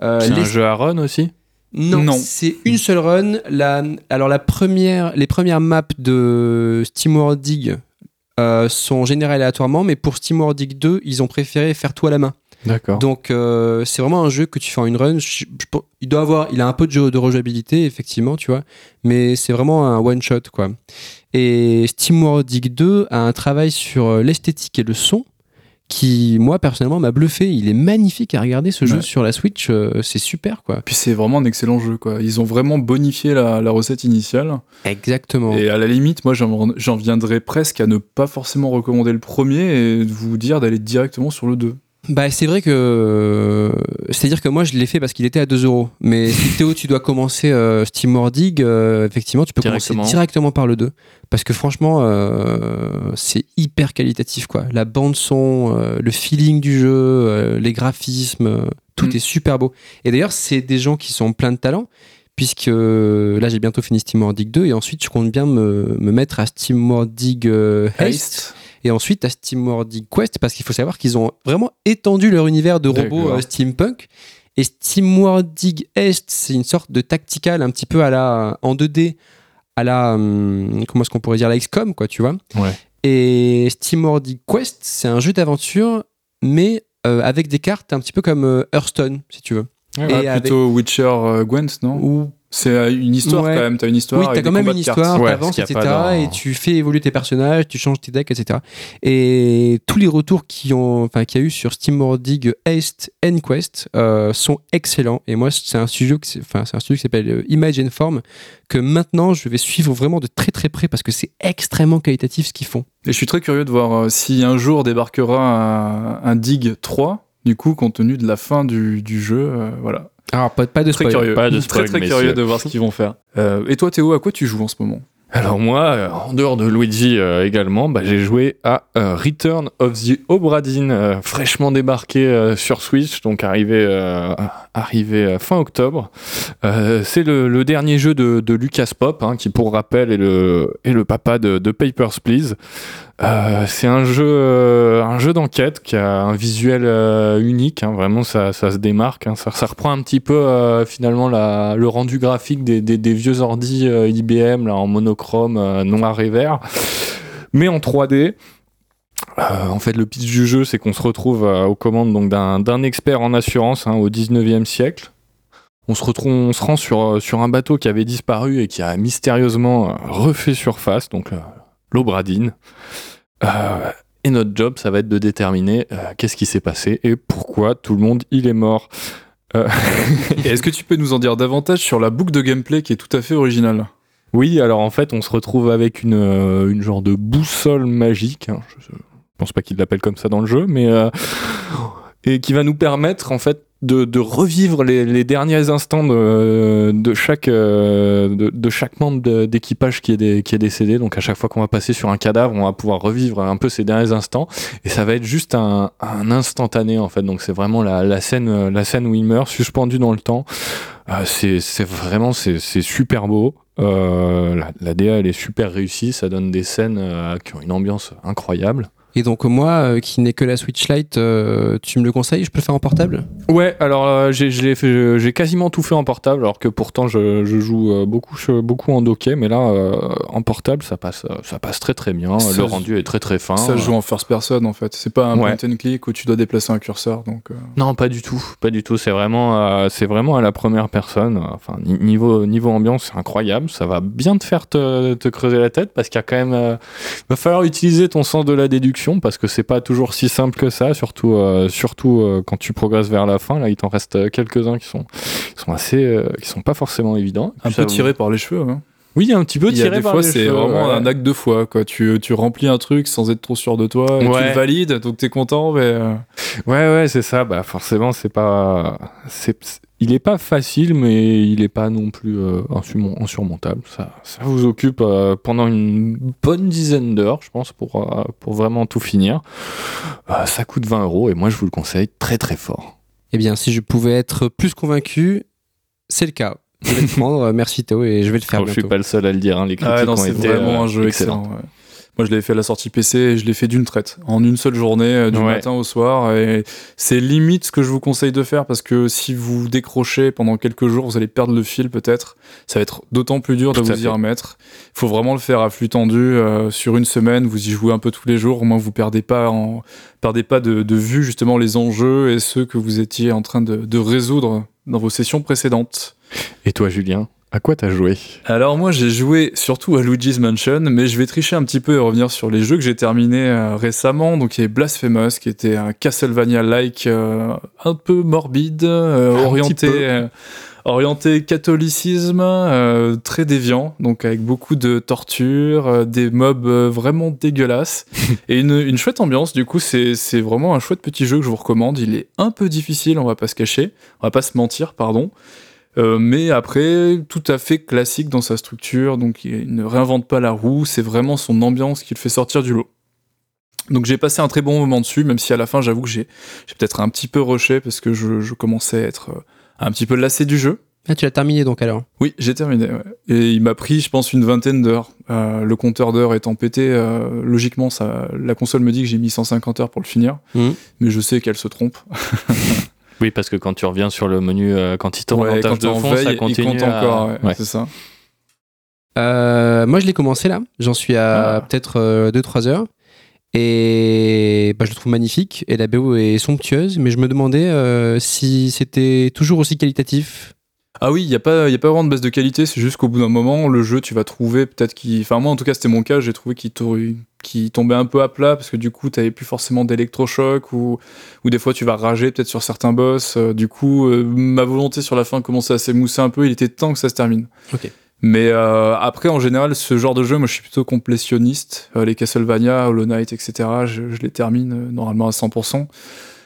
Euh, C'est les- un jeu à run aussi? Non, Non. c'est une seule run. La, alors la première, les premières maps de SteamWorld Dig euh, sont générées aléatoirement, mais pour SteamWorld Dig 2, ils ont préféré faire tout à la main. D'accord. Donc euh, c'est vraiment un jeu que tu fais en une run. Je- je- il doit avoir, il a un peu de jeu de rejouabilité effectivement, tu vois, mais c'est vraiment un one shot quoi. Et SteamWorld Dig 2 a un travail sur euh, l'esthétique et le son qui, moi personnellement, m'a bluffé. Il est magnifique à regarder ce jeu sur la Switch, euh, c'est super quoi. Puis c'est vraiment un excellent jeu, quoi. Ils ont vraiment bonifié la, la recette initiale. Exactement. Et à la limite, moi, j'en j'en viendrais presque à ne pas forcément recommander le premier et de vous dire d'aller directement sur le 2. Bah, c'est vrai que. C'est-à-dire que moi, je l'ai fait parce qu'il était à 2 euros. Mais si Théo, tu dois commencer euh, Steam War Dig, euh, effectivement, tu peux Directement. commencer directement par le 2. Parce que franchement, euh, c'est hyper qualitatif, quoi. La bande-son, euh, le feeling du jeu, euh, les graphismes, euh, tout Mm. est super beau. Et d'ailleurs, c'est des gens qui sont pleins de talent. Puisque euh, là, j'ai bientôt fini Steam War Dig 2 et ensuite, je compte bien me, me mettre à Steam War Dig euh, Haste et ensuite à SteamWorld Dig Quest parce qu'il faut savoir qu'ils ont vraiment étendu leur univers de robots euh, steampunk. Et SteamWorld Dig Est c'est une sorte de tactical un petit peu à la en 2D à la hum, comment est-ce qu'on pourrait dire la XCOM quoi tu vois. Ouais. et SteamWorld Dig Quest c'est un jeu d'aventure mais euh, avec des cartes un petit peu comme euh, Hearthstone si tu veux. Ah, Et plutôt Witcher euh, Gwent, non? Ou C'est euh, une histoire Ouais. quand même, t'as une histoire. oui, t'as quand même une histoire, Ouais, t'avances, etc. dans- Et tu fais évoluer tes personnages, tu changes tes decks, etc. Et tous les retours qui ont, enfin, qu'il y a eu sur SteamWorld Dig Haste and Quest euh, sont excellents. Et moi, c'est un studio, qui, enfin, c'est un studio qui s'appelle euh, Image and Form que maintenant je vais suivre vraiment de très très près parce que c'est extrêmement qualitatif ce qu'ils font. Et je suis très curieux de voir euh, si un jour débarquera un, un Dig 3, du coup, compte tenu de la fin du, du jeu. euh, voilà. Alors pas, pas de Très spoil. curieux. Pas de très spoil, très curieux de voir ce qu'ils vont faire. Euh, et toi, Théo, à quoi tu joues en ce moment? Alors moi, euh, en dehors de Luigi euh, également, bah, j'ai joué à euh, Return of the Obra Dinn, euh, fraîchement débarqué euh, sur Switch, donc arrivé, euh, arrivé euh, fin octobre. Euh, c'est le, le dernier jeu de, de Lucas Pop, hein, qui pour rappel est le, est le papa de, de Papers, Please. Euh, c'est un jeu, euh, un jeu d'enquête qui a un visuel euh, unique. hein, vraiment, ça, ça se démarque. hein, ça, reprend un petit peu finalement le rendu graphique des, vieux ordi IBM là en monochrome, noir et vert, mais en 3D. Euh, en fait, le pitch du jeu, c'est qu'on se retrouve aux commandes donc d'un expert en assurance hein, au 19e siècle. On se, retrouve, on se rend sur, un bateau qui avait disparu et qui a mystérieusement refait surface, donc l'Obradine. Euh, et notre job, ça va être de déterminer euh, qu'est-ce qui s'est passé et pourquoi tout le monde il est mort. Euh, est-ce que tu peux nous en dire davantage sur la boucle de gameplay qui est tout à fait originale? Oui, alors en fait, on se retrouve avec une, une genre de boussole magique. hein. Je, je pense pas qu'il l'appelle comme ça dans le jeu, mais et qui va nous permettre en fait de, de revivre les, les derniers instants de, de chaque euh, de, de chaque membre d'équipage qui est qui est décédé. Donc à chaque fois qu'on va passer sur un cadavre, on va pouvoir revivre un peu ces derniers instants et ça va être juste un, un instantané en fait. Donc c'est vraiment la, la scène la scène où il meurt suspendu dans le temps. Euh, c'est vraiment c'est super beau. Euh, la, la DA elle est super réussie, ça donne des scènes euh, qui ont une ambiance incroyable. Et donc moi, euh, qui n'ai que la Switch Lite, euh, tu me le conseilles? Je peux le faire en portable? Ouais, alors euh, j'ai fait- quasiment tout fait en portable, alors que pourtant je, je joue euh, beaucoup, je- beaucoup en docké, mais là euh, en portable ça passe, euh, ça passe très très bien. Ça le rendu est très très fin. Ça se joue en first person en fait. C'est pas un Ouais. point and click où tu dois déplacer un curseur. Donc, euh, Non, pas du tout, pas du tout. C'est vraiment, euh, c'est vraiment à la première personne. Enfin, ni- niveau niveau ambiance, c'est incroyable. Ça va bien te faire te, te creuser la tête parce qu'il y a quand même, euh, va falloir utiliser ton sens de la déduction parce que c'est pas toujours si simple que ça. Surtout, euh, surtout euh, quand tu progresses vers la fin. Là, il t'en reste quelques uns qui sont, qui sont assez, euh, qui sont pas forcément évidents. un peu tiré par les cheveux. hein. Oui, un petit peu tiré des par fois, les c'est vraiment ouais. un acte de foi. Quoi. Tu, tu remplis un truc sans être trop sûr de toi, et tu le valides, donc t'es content, mais. euh, Ouais, ouais, c'est ça. Bah, forcément, c'est pas. C'est... Il est pas facile, mais il est pas non plus euh, insurmon- insurmontable. Ça, ça vous occupe euh, pendant une bonne dizaine d'heures, je pense, pour, euh, pour vraiment tout finir. Euh, ça coûte 20 euros et moi, je vous le conseille très très fort. Eh bien, si je pouvais être plus convaincu, c'est le cas. Je vais le prendre, merci Théo, et je vais le faire Alors, je suis bientôt. pas le seul à le dire. hein, Les critiques Ah ouais, non, ont c'est été vraiment euh, un jeu excellents. excellent. ouais. Moi, je l'ai fait à la sortie PC et je l'ai fait d'une traite, en une seule journée, euh, du Ouais. matin au soir. Et c'est limite ce que je vous conseille de faire parce que si vous décrochez pendant quelques jours, vous allez perdre le fil peut-être. Ça va être d'autant plus dur de Tout vous y remettre. Il faut vraiment le faire à flux tendu euh, sur une semaine. Vous y jouez un peu tous les jours. Au moins, vous perdez pas, en, perdez pas de, de vue justement les enjeux et ceux que vous étiez en train de, de résoudre dans vos sessions précédentes. Et toi, Julien, à quoi t'as joué? Alors moi j'ai joué surtout à Luigi's Mansion, mais je vais tricher un petit peu et revenir sur les jeux que j'ai terminés euh, récemment. Donc il y a Blasphemous qui était un Castlevania-like euh, un peu morbide, euh, Un orienté, orienté catholicisme, très déviant, donc avec beaucoup de torture, des mobs vraiment dégueulasses et une, une chouette ambiance. Du coup c'est c'est vraiment un chouette petit jeu que je vous recommande. Il est un peu difficile, on va pas se cacher, on va pas se mentir, pardon. Euh, mais après, tout à fait classique dans sa structure, donc il ne réinvente pas la roue, c'est vraiment son ambiance qui le fait sortir du lot. Donc j'ai passé un très bon moment dessus, même si à la fin j'avoue que j'ai j'ai peut-être un petit peu rushé parce que je, je commençais à être euh, un petit peu lassé du jeu. Ah, tu l'as terminé donc alors? Oui, j'ai terminé. ouais. Et il m'a pris, je pense, une vingtaine d'heures. Euh, le compteur d'heures étant pété, euh, logiquement, ça, la console me dit que j'ai mis 150 heures pour le finir, Mhm. mais je sais qu'elle se trompe. Oui, parce que quand tu reviens sur le menu, euh, quand il tourne Ouais, en tâche quand de fond, ça il continue compte à- encore, ouais, Ouais. c'est ça. Euh, Moi, je l'ai commencé là. J'en suis à Ah. peut-être 2-3 heures. Et bah, je le trouve magnifique. Et la BO est somptueuse. Mais je me demandais euh, si c'était toujours aussi qualitatif. Ah oui, il n'y a, pas- y a pas vraiment de baisse de qualité, c'est juste qu'au bout d'un moment, le jeu, tu vas trouver peut-être qu'il. Enfin, moi en tout cas, c'était mon cas, j'ai trouvé qu'il tombait un peu à plat parce que du coup, tu plus forcément d'électrochoc ou, ou des fois, tu vas rager peut-être sur certains boss. Euh, du coup, euh, ma volonté sur la fin commençait à s'émousser un peu, il était temps que ça se termine. Ok. Mais euh, après, en général, ce genre de jeu, moi je suis plutôt complétionniste. Les Castlevania, Hollow Knight, etc., je, je les termine normalement à 100%.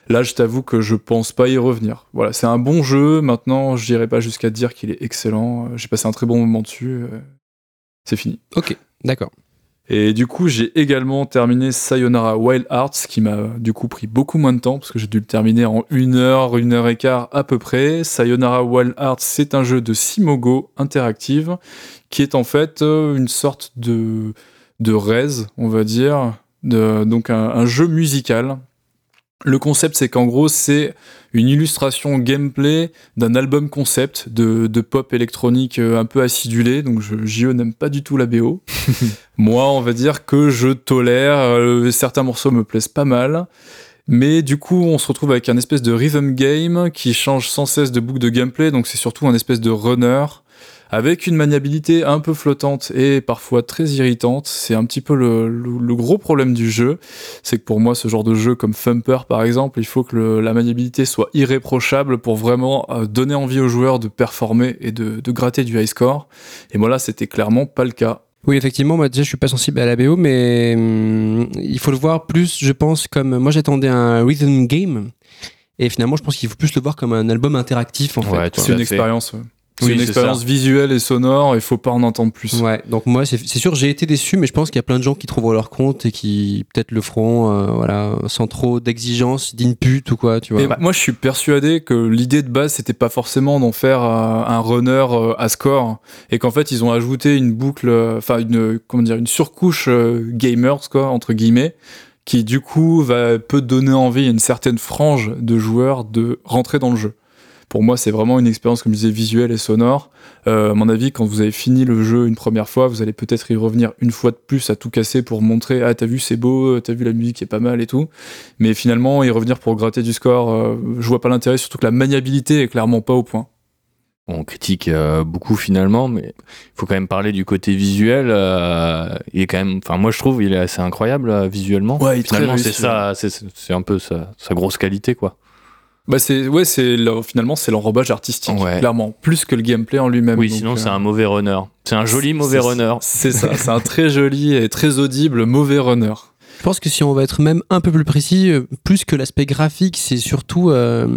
Là, je t'avoue que je pense pas y revenir. Voilà, c'est un bon jeu. Maintenant, je dirais pas jusqu'à dire qu'il est excellent. Euh, J'ai passé un très bon moment dessus. euh, C'est fini. Ok, d'accord. Et du coup, j'ai également terminé Sayonara Wild Hearts, qui m'a du coup pris beaucoup moins de temps, parce que j'ai dû le terminer en une heure, une heure et quart à peu près. Sayonara Wild Hearts, c'est un jeu de Simogo interactive, qui est en fait euh, une sorte de, de Rez, on va dire, de, donc un, un jeu musical. Le concept, c'est qu'en gros, c'est une illustration gameplay d'un album concept de, de pop électronique euh, un peu acidulé. Donc, je, JE n'aime pas du tout la BO. Moi, on va dire que je tolère. euh, certains morceaux me plaisent pas mal. Mais du coup, on se retrouve avec un espèce de rhythm game qui change sans cesse de boucle de gameplay. Donc, c'est surtout un espèce de runner avec une maniabilité un peu flottante et parfois très irritante. C'est un petit peu le, le- le gros problème du jeu. C'est que pour moi, ce genre de jeu comme Thumper, par exemple, il faut que le- la maniabilité soit irréprochable pour vraiment euh, donner envie aux joueurs de performer et de, de gratter du high score. Et moi, là, c'était clairement pas le cas. Oui, effectivement, moi déjà je suis pas sensible à la BO, mais hum, il faut le voir plus, je pense, comme. Moi j'attendais un rhythm game, et finalement je pense qu'il faut plus le voir comme un album interactif en Ouais, fait. C'est une expérience. ouais. C'est Oui, une expérience ça. visuelle et sonore, il faut pas en entendre plus. Ouais, donc moi c'est sûr j'ai été déçu, mais je pense qu'il y a plein de gens qui trouveront leur compte et qui peut-être le feront, euh, voilà, sans trop d'exigence, d'input ou quoi, tu vois. Et moi, je suis persuadé que l'idée de base, c'était pas forcément d'en faire euh, un runner euh, à score, et qu'en fait, ils ont ajouté une boucle, euh, enfin une comment dire, une surcouche euh, gamers quoi entre guillemets, qui du coup va peut donner envie à une certaine frange de joueurs de rentrer dans le jeu. Pour moi, c'est vraiment une expérience, comme je disais, visuelle et sonore. Euh, à mon avis, quand vous avez fini le jeu une première fois, vous allez peut-être y revenir une fois de plus à tout casser pour montrer ah t'as vu c'est beau, t'as vu la musique est pas mal et tout. Mais finalement, y revenir pour gratter du score, euh, je vois pas l'intérêt, surtout que la maniabilité est clairement pas au point. On critique euh, beaucoup finalement, mais il faut quand même parler du côté visuel. euh, il est quand même, enfin moi je trouve, il est assez incroyable euh, visuellement. Ouais, il finalement c'est ça, c'est c'est un peu sa, sa grosse qualité quoi. Bah c'est ouais c'est finalement c'est l'enrobage artistique Ouais. clairement plus que le gameplay en lui-même. Oui, Donc, sinon euh, c'est un mauvais runner. C'est un joli mauvais runner. C'est ça, c'est un très joli et très audible mauvais runner. Je pense que si on va être même un peu plus précis, euh, plus que l'aspect graphique, c'est surtout euh,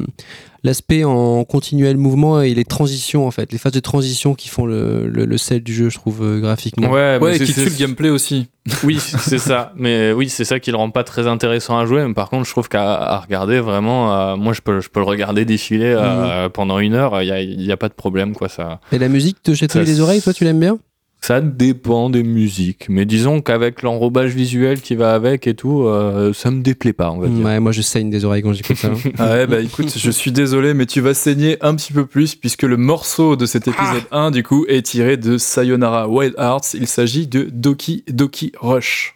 l'aspect en continuel mouvement et les transitions en fait, les phases de transition qui font le, le, le sel du jeu, je trouve euh, graphiquement. Ouais, mais Ouais, qui tue le gameplay aussi. Oui, c'est ça. Mais oui, c'est ça qui le rend pas très intéressant à jouer. Mais par contre, je trouve qu'à à regarder vraiment, euh, moi, je peux, je peux le regarder défiler euh, pendant une heure. Il y a, il y a pas de problème, quoi. Ça, Et la musique te chatouille Ça, les oreilles, toi tu l'aimes bien? Ça dépend des musiques. Mais disons qu'avec l'enrobage visuel qui va avec et tout, euh, ça me déplaît pas, on va dire. Ouais, moi je saigne des oreilles quand j'écoute ça. hein. Ah ouais bah écoute, je suis désolé mais tu vas saigner un petit peu plus puisque le morceau de cet épisode 1 du coup est tiré de Sayonara Wild Hearts. Il s'agit de Doki Doki Rush.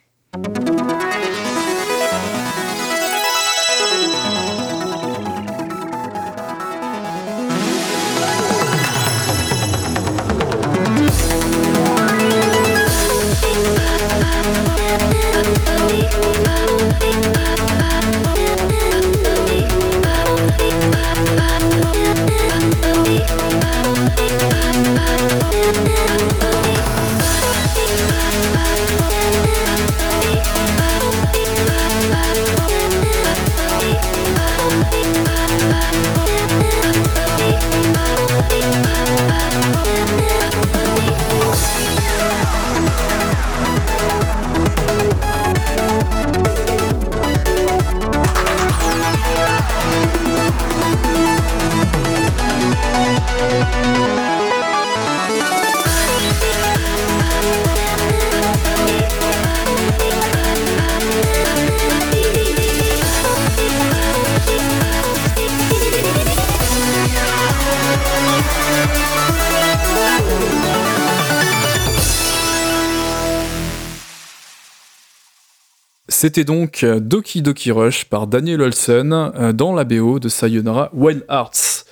C'était donc euh, Doki Doki Rush par Daniel Olsen euh, dans la BO de Sayonara Wild Hearts.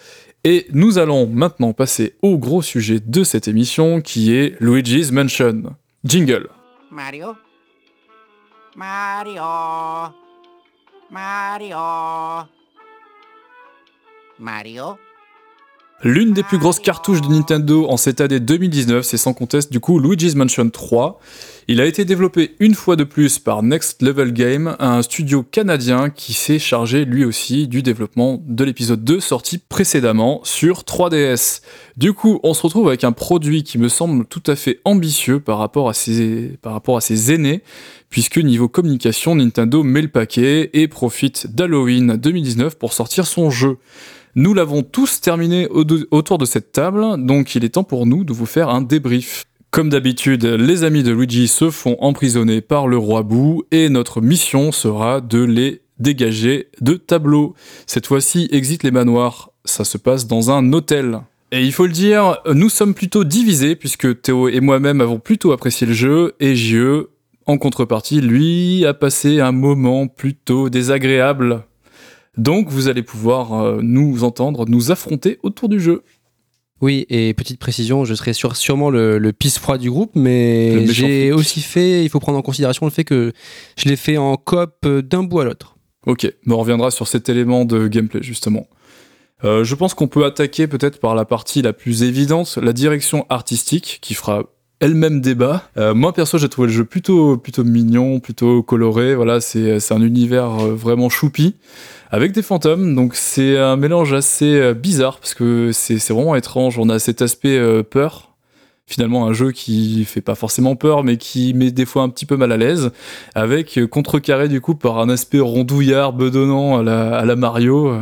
Et nous allons maintenant passer au gros sujet de cette émission qui est Luigi's Mansion. Jingle. Mario. Mario. Mario. Mario. L'une des plus grosses cartouches de Nintendo en cette année 2019, c'est sans conteste du coup Luigi's Mansion 3. Il a été développé une fois de plus par Next Level Game, un studio canadien qui s'est chargé lui aussi du développement de l'épisode 2 sorti précédemment sur 3DS. Du coup, on se retrouve avec un produit qui me semble tout à fait ambitieux par rapport à ses, par rapport à ses aînés, puisque niveau communication, Nintendo met le paquet et profite d'Halloween 2019 pour sortir son jeu. Nous l'avons tous terminé au- autour de cette table, donc il est temps pour nous de vous faire un débrief. Comme d'habitude, les amis de Luigi se font emprisonner par le roi Boo et notre mission sera de les dégager de tableau. Cette fois-ci, exit les manoirs. Ça se passe dans un hôtel. Et il faut le dire, nous sommes plutôt divisés puisque Théo et moi-même avons plutôt apprécié le jeu et JE, en contrepartie, lui, a passé un moment plutôt désagréable. Donc vous allez pouvoir euh, nous entendre, nous affronter autour du jeu. Oui, et petite précision, je serai sûrement le, le pisse froid du groupe, mais j'ai aussi fait, il faut prendre en considération le fait que je l'ai fait en coop euh, d'un bout à l'autre. Ok, mais on reviendra sur cet élément de gameplay justement. Euh, je pense qu'on peut attaquer peut-être par la partie la plus évidente, la direction artistique, qui fera elle-même débat. Euh, moi perso, j'ai trouvé le jeu plutôt plutôt mignon, plutôt coloré. Voilà, c'est un univers euh, vraiment choupi avec des fantômes. Donc c'est un mélange assez euh, bizarre parce que c'est vraiment étrange. On a cet aspect peur. Finalement, un jeu qui fait pas forcément peur, mais qui met des fois un petit peu mal à l'aise, avec contrecarré du coup par un aspect rondouillard, bedonnant à la, à la Mario.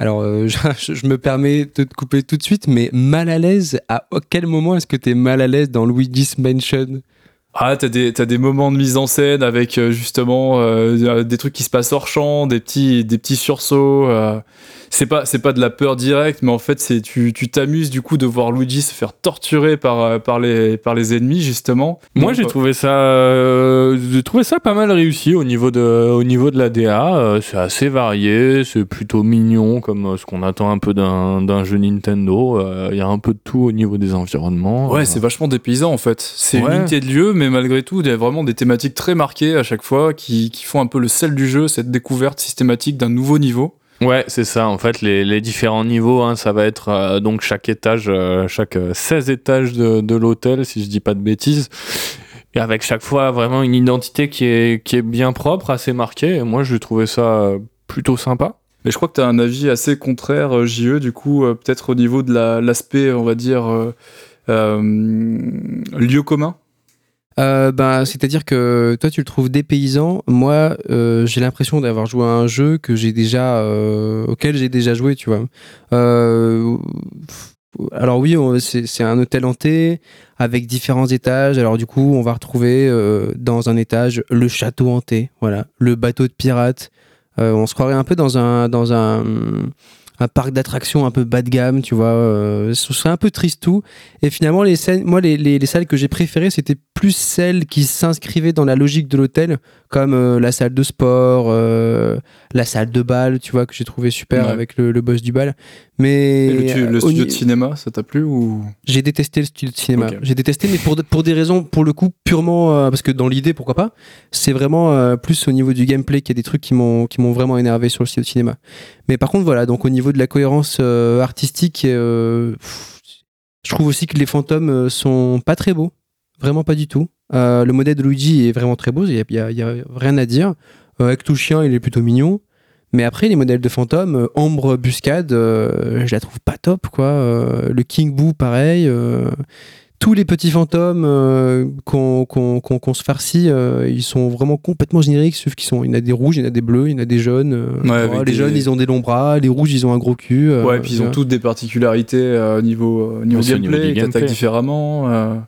Alors, euh, je, me permets de te couper tout de suite, mais mal à l'aise, à quel moment est-ce que tu es mal à l'aise dans Luigi's Mansion? Ah, t'as des, des moments de mise en scène avec euh, justement euh, des trucs qui se passent hors champ, des petits, sursauts. C'est pas, c'est pas de la peur directe, mais en fait, c'est tu, tu t'amuses du coup de voir Luigi se faire torturer par, euh, par, les, par les ennemis justement. Moi, j'ai trouvé ça, euh, j'ai trouvé ça pas mal réussi au niveau de, au niveau de la DA. euh, c'est assez varié, c'est plutôt mignon comme euh, ce qu'on attend un peu d'un, d'un jeu Nintendo. euh, Il y a un peu de tout au niveau des environnements. Ouais, euh, c'est vachement dépaysant en fait. C'est Ouais. une unité de lieu, mais malgré tout, il y a vraiment des thématiques très marquées à chaque fois qui, qui font un peu le sel du jeu, cette découverte systématique d'un nouveau niveau. Ouais, c'est ça. En fait, les, les différents niveaux, hein, ça va être euh, donc chaque étage, euh, chaque 16 étages de, de l'hôtel, si je dis pas de bêtises. Et avec chaque fois vraiment une identité qui est, qui est bien propre, assez marquée. Moi, je trouvais ça plutôt sympa. Mais je crois que tu as un avis assez contraire, JE, du coup, peut-être au niveau de l'aspect, on va dire, lieu commun euh, bah, C'est-à-dire que toi, tu le trouves dépaysant. Moi, euh, j'ai l'impression d'avoir joué à un jeu que déjà, euh, auquel j'ai déjà joué, tu vois. alors oui, c'est un hôtel hanté avec différents étages. Alors du coup, on va retrouver dans un étage le château hanté, voilà, le bateau de pirates. on se croirait un peu dans un un parc d'attractions un peu bas de gamme, tu vois. Euh, ce serait un peu triste tout. Et finalement, les scènes, moi, les, les, salles que j'ai préférées, c'était plus celles qui s'inscrivaient dans la logique de l'hôtel, comme euh, la salle de sport, euh, la salle de bal, tu vois, que j'ai trouvé super avec le, le, boss du bal. Mais le, studio de cinéma, ça t'a plu ou? J'ai détesté le studio de cinéma. J'ai détesté, mais pour, pour des raisons, pour le coup, purement parce que dans l'idée, pourquoi pas. C'est vraiment plus au niveau du gameplay qu'il y a des trucs qui m'ont qui m'ont vraiment énervé sur le studio de cinéma. Mais par contre, voilà, donc au niveau de la cohérence euh, artistique, euh, je trouve aussi que les fantômes euh, sont pas très beaux. Vraiment pas du tout. le modèle de Luigi est vraiment très beau, il n'y a, rien à dire. avec tout le chien, il est plutôt mignon. Mais après, les modèles de fantômes, Ambre Buscade, je la trouve pas top, quoi. le King Boo, pareil tous les petits fantômes euh, qu'on se farcit, euh, ils sont vraiment complètement génériques, sauf qu'ils sont, il y en a des rouges, il y en a des bleus, il y en a des jaunes. Euh, les jaunes, ils ont des longs bras, les rouges, ils ont un gros cul. ouais, et puis ils ont toutes des particularités au niveau, niveau gameplay, ils attaquent différemment.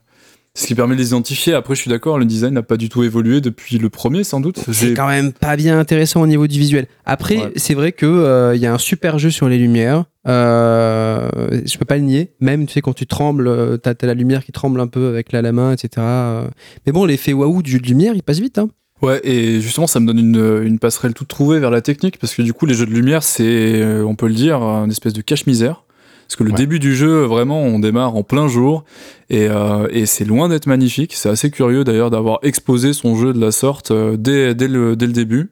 Ce qui permet de les identifier. Après, je suis d'accord, le design n'a pas du tout évolué depuis le premier, sans doute. C'est quand même pas bien intéressant au niveau du visuel. Après, c'est vrai que il y a un super jeu sur les lumières. Euh, je peux pas le nier. Même, tu sais, quand tu trembles, euh, t'as as la lumière qui tremble un peu avec la, la main, etc. Euh. Mais bon, l'effet waouh du jeu de lumière, il passe vite. Hein. Ouais, et justement, ça me donne une, une, passerelle toute trouvée vers la technique, parce que du coup, les jeux de lumière, c'est, on peut le dire, une espèce de cache-misère. Parce que le début du jeu, vraiment, on démarre en plein jour, et, et c'est loin d'être magnifique. C'est assez curieux d'ailleurs d'avoir exposé son jeu de la sorte dès, dès, le, dès le début.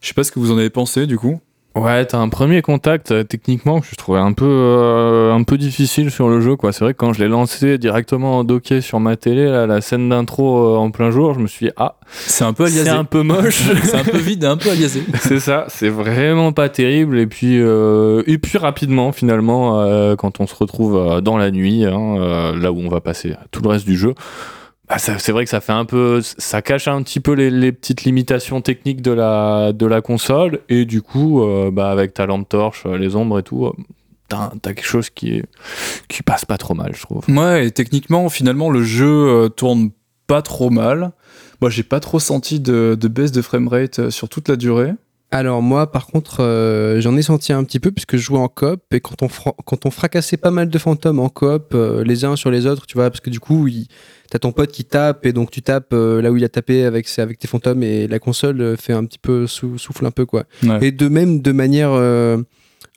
Je sais pas ce que vous en avez pensé, du coup. Ouais, t'as un premier contact euh, techniquement que je trouvais un peu euh, un peu difficile sur le jeu quoi. C'est vrai que quand je l'ai lancé directement en docké sur ma télé, la scène d'intro euh, en plein jour, je me suis dit ah, c'est un peu aliasé. C'est un peu moche, c'est un peu vide, un peu aliasé. c'est ça, c'est vraiment pas terrible et puis et puis rapidement finalement quand on se retrouve dans la nuit, hein, là où on va passer tout le reste du jeu. Bah, c'est vrai que ça fait un peu, ça cache un petit peu les, petites limitations techniques de la, de la console et du coup, euh, bah, avec ta lampe torche, euh, les ombres et tout, euh, t'as as quelque chose qui qui passe pas trop mal, je trouve. Ouais, et techniquement, finalement, le jeu tourne pas trop mal. Moi, j'ai pas trop senti de, de baisse de framerate sur toute la durée. Alors moi, par contre, j'en ai senti un petit peu puisque je jouais en coop et quand on, quand on fracassait pas mal de fantômes en coop, les uns sur les autres, tu vois, parce que du coup, il t'as ton pote qui tape et donc tu tapes euh, là où il a tapé avec, avec tes fantômes et la console euh, fait un petit peu souffle un peu quoi. Et de même de manière euh,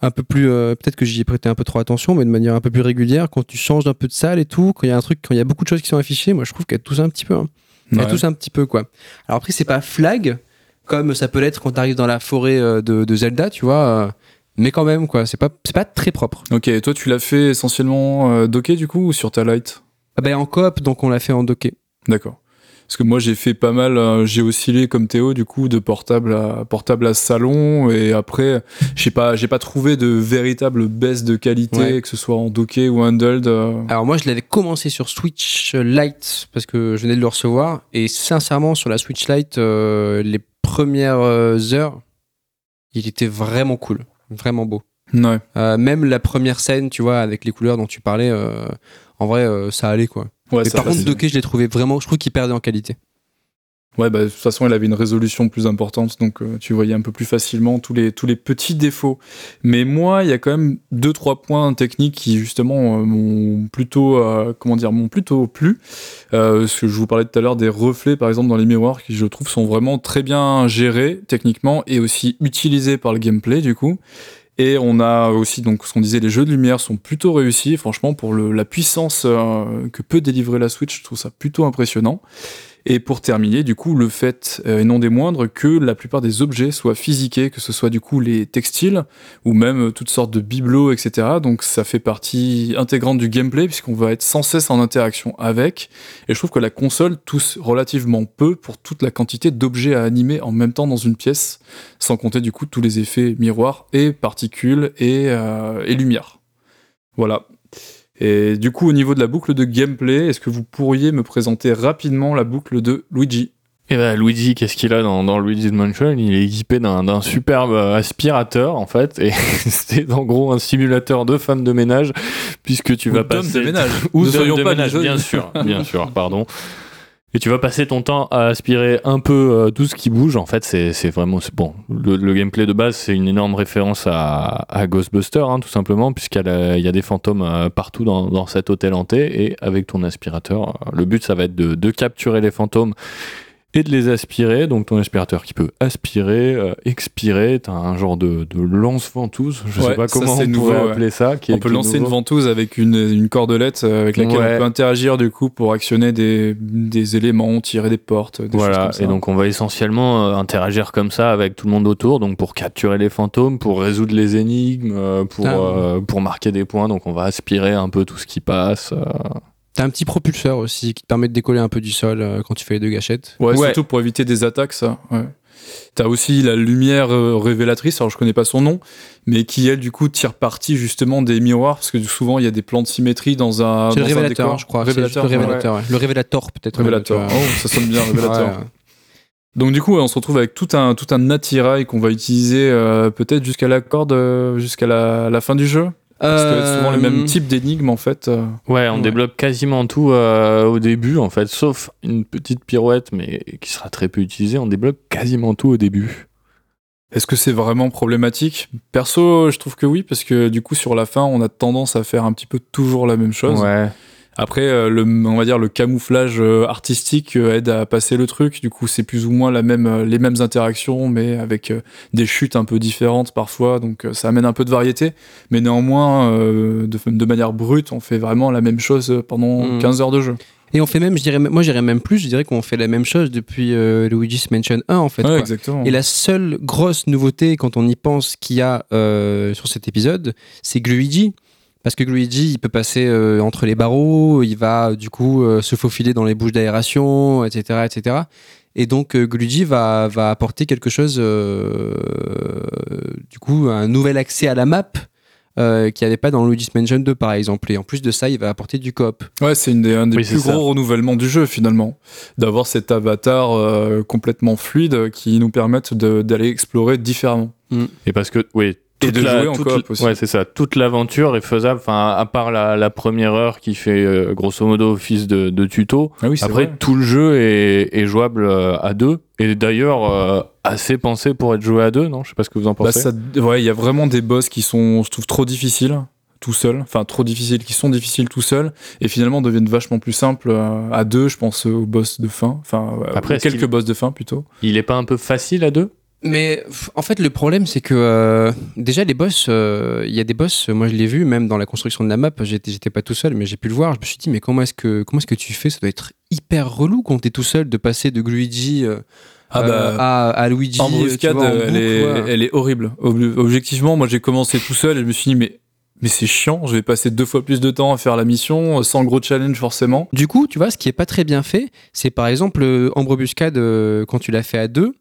un peu plus peut-être que j'y ai prêté un peu trop attention mais de manière un peu plus régulière quand tu changes d'un peu de salle et tout quand il y a un truc quand il y a beaucoup de choses qui sont affichées moi je trouve qu'elle touche un petit peu hein. elle un petit peu quoi. Alors après c'est pas flag comme ça peut l'être quand tu arrives dans la forêt de, de Zelda tu vois mais quand même quoi c'est pas c'est pas très propre ok toi tu l'as fait essentiellement docké du coup ou sur ta light? Ah ben en coop, donc on l'a fait en docké. D'accord. Parce que moi j'ai fait pas mal, euh, j'ai oscillé comme Théo du coup de portable à portable à salon et après j'ai pas j'ai pas trouvé de véritable baisse de qualité que ce soit en docké ou handled. Euh. Alors moi je l'avais commencé sur Switch Lite parce que je venais de le recevoir et sincèrement sur la Switch Lite euh, les premières heures il était vraiment cool, vraiment beau. Ouais. même la première scène, tu vois, avec les couleurs dont tu parlais, en vrai, euh, ça allait quoi. Ouais, par contre, Doké, je l'ai trouvé vraiment, je trouve qu'il perdait en qualité. Ouais, bah, de toute façon, il avait une résolution plus importante, donc euh, tu voyais un peu plus facilement tous les, tous les petits défauts. Mais moi, il y a quand même deux, trois points techniques qui, justement, euh, m'ont plutôt, comment dire, m'ont plutôt plu. ce que je vous parlais tout à l'heure des reflets, par exemple, dans les miroirs, qui, je trouve, sont vraiment très bien gérés techniquement et aussi utilisés par le gameplay, du coup. Et on a aussi, donc, ce qu'on disait, les jeux de lumière sont plutôt réussis. Franchement, pour la puissance euh, que peut délivrer la Switch, je trouve ça plutôt impressionnant. Et pour terminer, du coup, le fait, euh, et non des moindres, que la plupart des objets soient physiqués, que ce soit du coup les textiles ou même euh, toutes sortes de bibelots, etc. Donc ça fait partie intégrante du gameplay puisqu'on va être sans cesse en interaction avec. Et je trouve que la console tousse relativement peu pour toute la quantité d'objets à animer en même temps dans une pièce, sans compter du coup tous les effets miroirs et particules et, euh, et lumière. Voilà. Et du coup, au niveau de la boucle de gameplay, est-ce que vous pourriez me présenter rapidement la boucle de Luigi? Et ben Luigi, qu'est-ce qu'il a dans, dans Luigi's Mansion? Il est équipé d'un superbe aspirateur en fait, et c'est en gros un simulateur de femme de ménage, puisque tu Ou vas passer de ménage. ou Ne d'homme soyons de pas ménage, bien sûr, bien sûr, pardon. Et tu vas passer ton temps à aspirer un peu euh, tout ce qui bouge. En fait, c'est vraiment bon. Le, gameplay de base, c'est une énorme référence à, à Ghostbusters, hein, tout simplement, puisqu'il y, a des fantômes euh, partout dans, cet hôtel hanté. Et avec ton aspirateur, euh, le but, ça va être de capturer les fantômes et de les aspirer. Donc ton aspirateur qui peut aspirer, euh, expirer. T'as un genre de, de lance-ventouse. Je sais pas comment on nouveau, pourrait ouais. appeler ça. qui est- On peut qui lancer une ventouse avec une, une cordelette euh, avec laquelle Ouais. on peut interagir du coup pour actionner des, des éléments, tirer des portes, des choses Voilà, comme ça. et donc on va essentiellement euh, interagir comme ça avec tout le monde autour, donc pour capturer les fantômes, pour résoudre les énigmes, pour, Ah. pour marquer des points, donc on va aspirer un peu tout ce qui passe. T'as un petit propulseur aussi qui te permet de décoller un peu du sol euh, quand tu fais les deux gâchettes. Ouais, Ouais. surtout pour éviter des attaques, ça. Ouais. T'as aussi la lumière euh, révélatrice, alors je connais pas son nom, mais qui elle du coup tire parti justement des miroirs, parce que souvent il y a des plans de symétrie dans un, c'est le révélateur, décor. je crois. Révélateur, le révélateur, ouais. Le révélateur, peut-être. Révélateur. Oh, ça sonne bien, révélateur. Donc du coup, on se retrouve avec tout un tout un attirail qu'on va utiliser euh, peut-être jusqu'à la corde, jusqu'à la, la fin du jeu. C'est souvent les mêmes Euh, types d'énigmes en fait. euh. Ouais, on Ouais. débloque quasiment tout euh, au début, en fait, sauf une petite pirouette, mais qui sera très peu utilisée, on débloque quasiment tout au début. Est-ce que c'est vraiment problématique? Perso, je trouve que oui, parce que du coup sur la fin, on a tendance à faire un petit peu toujours la même chose. Ouais. Après, euh, le, on va dire le camouflage euh, artistique euh, aide à passer le truc. Du coup, c'est plus ou moins la même, les mêmes interactions, mais avec des chutes un peu différentes parfois. Donc, ça amène un peu de variété. Mais néanmoins, de, de manière brute, on fait vraiment la même chose pendant Mhm. 15 heures de jeu. Et on fait même, je dirais, moi j'irais même plus, je dirais qu'on fait la même chose depuis euh, Luigi's Mansion 1 en fait. Ouais, quoi. exactement. Et la seule grosse nouveauté quand on y pense qu'il y a euh, sur cet épisode, c'est que Luigi. Parce que Luigi, il peut passer euh, entre les barreaux, il va du coup euh, se faufiler dans les bouches d'aération, etc., etc. Et donc euh, Luigi va, va apporter quelque chose, euh, du coup, un nouvel accès à la map euh, qu'il n'y avait pas dans Luigi's Mansion 2 par exemple. Et en plus de ça, il va apporter du coop. Ouais, c'est une des- un des Oui, plus ça. gros renouvellements du jeu finalement, d'avoir cet avatar euh, complètement fluide qui nous permette d'aller explorer différemment. Et parce que, oui. Et de la- jouer en coop aussi. Ouais, c'est ça. Toute l'aventure est faisable, enfin, à part la, la première heure qui fait euh, grosso modo office de, de tuto. Ah oui, Après, vrai. tout le jeu est, est jouable euh, à deux. Et d'ailleurs, euh, assez pensé pour être joué à deux, non? Je sais pas ce que vous en Bah, pensez. ça- ouais, il y a vraiment des boss qui sont, je trouve, trop difficiles tout seul, enfin trop difficiles, qui sont difficiles tout seul, et finalement deviennent vachement plus simples euh, à deux. Je pense aux boss de fin, enfin euh, Après, quelques boss de fin plutôt. Il est pas un peu facile à deux? Mais en fait, le problème, c'est que euh, déjà, les boss, euh, il y a des boss, moi je l'ai vu, même dans la construction de la map, j'étais pas tout seul, mais j'ai pu le voir. Je me suis dit, mais comment est-ce que, comment est que tu fais? Ça doit être hyper relou quand t'es tout seul de passer de Luigi euh, Ah bah, à, à Luigi. en bruscade, vois, en elle, est, ouais. elle est horrible. Ob- Objectivement, moi j'ai commencé tout seul et je me suis dit, mais, mais c'est chiant, je vais passer deux fois plus de temps à faire la mission, sans gros challenge forcément. Du coup, tu vois, ce qui est pas très bien fait, c'est par exemple Embrebuscade, euh, quand tu l'as fait à deux,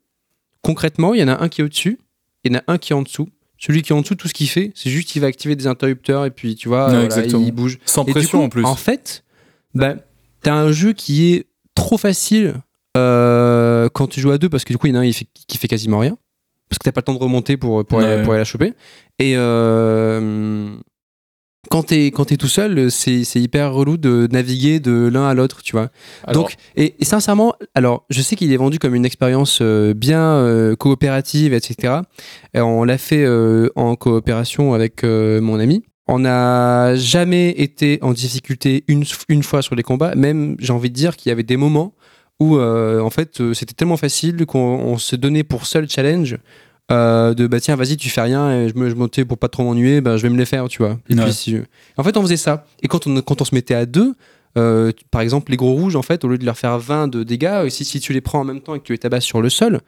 concrètement, il y en a un qui est au-dessus, il y en a un qui est en dessous. Celui qui est en dessous, tout ce qu'il fait, c'est juste il va activer des interrupteurs et puis tu vois, Ouais, voilà, exactement. il bouge. Sans Et pression coup, en plus. En fait, bah, t'as un jeu qui est trop facile euh, quand tu joues à deux parce que du coup, il y en a un il fait- qui fait quasiment rien. Parce que t'as pas le temps de remonter pour, pour, aller, Ouais. pour aller la choper. Et euh, quand t'es quand t'es tout seul, c'est hyper relou de naviguer de l'un à l'autre, tu vois. Alors, Donc, et, et sincèrement, alors je sais qu'il est vendu comme une expérience euh, bien euh, coopérative, etc. Et on l'a fait euh, en coopération avec mon ami. On n'a jamais été en difficulté une, une fois sur les combats. Même, j'ai envie de dire qu'il y avait des moments où, en fait, c'était tellement facile qu'on on se donnait pour seul challenge euh, de bah tiens, vas-y, tu fais rien et je me je montais pour pas trop m'ennuyer, bah, je vais me les faire, tu vois. Et Ouais. puis, si- En fait, on faisait ça. Et quand on, quand on se mettait à deux, euh, par exemple, les gros rouges, en fait, au lieu de leur faire 20 de dégâts, euh, si, si tu les prends en même temps et que tu les tabasses sur le sol,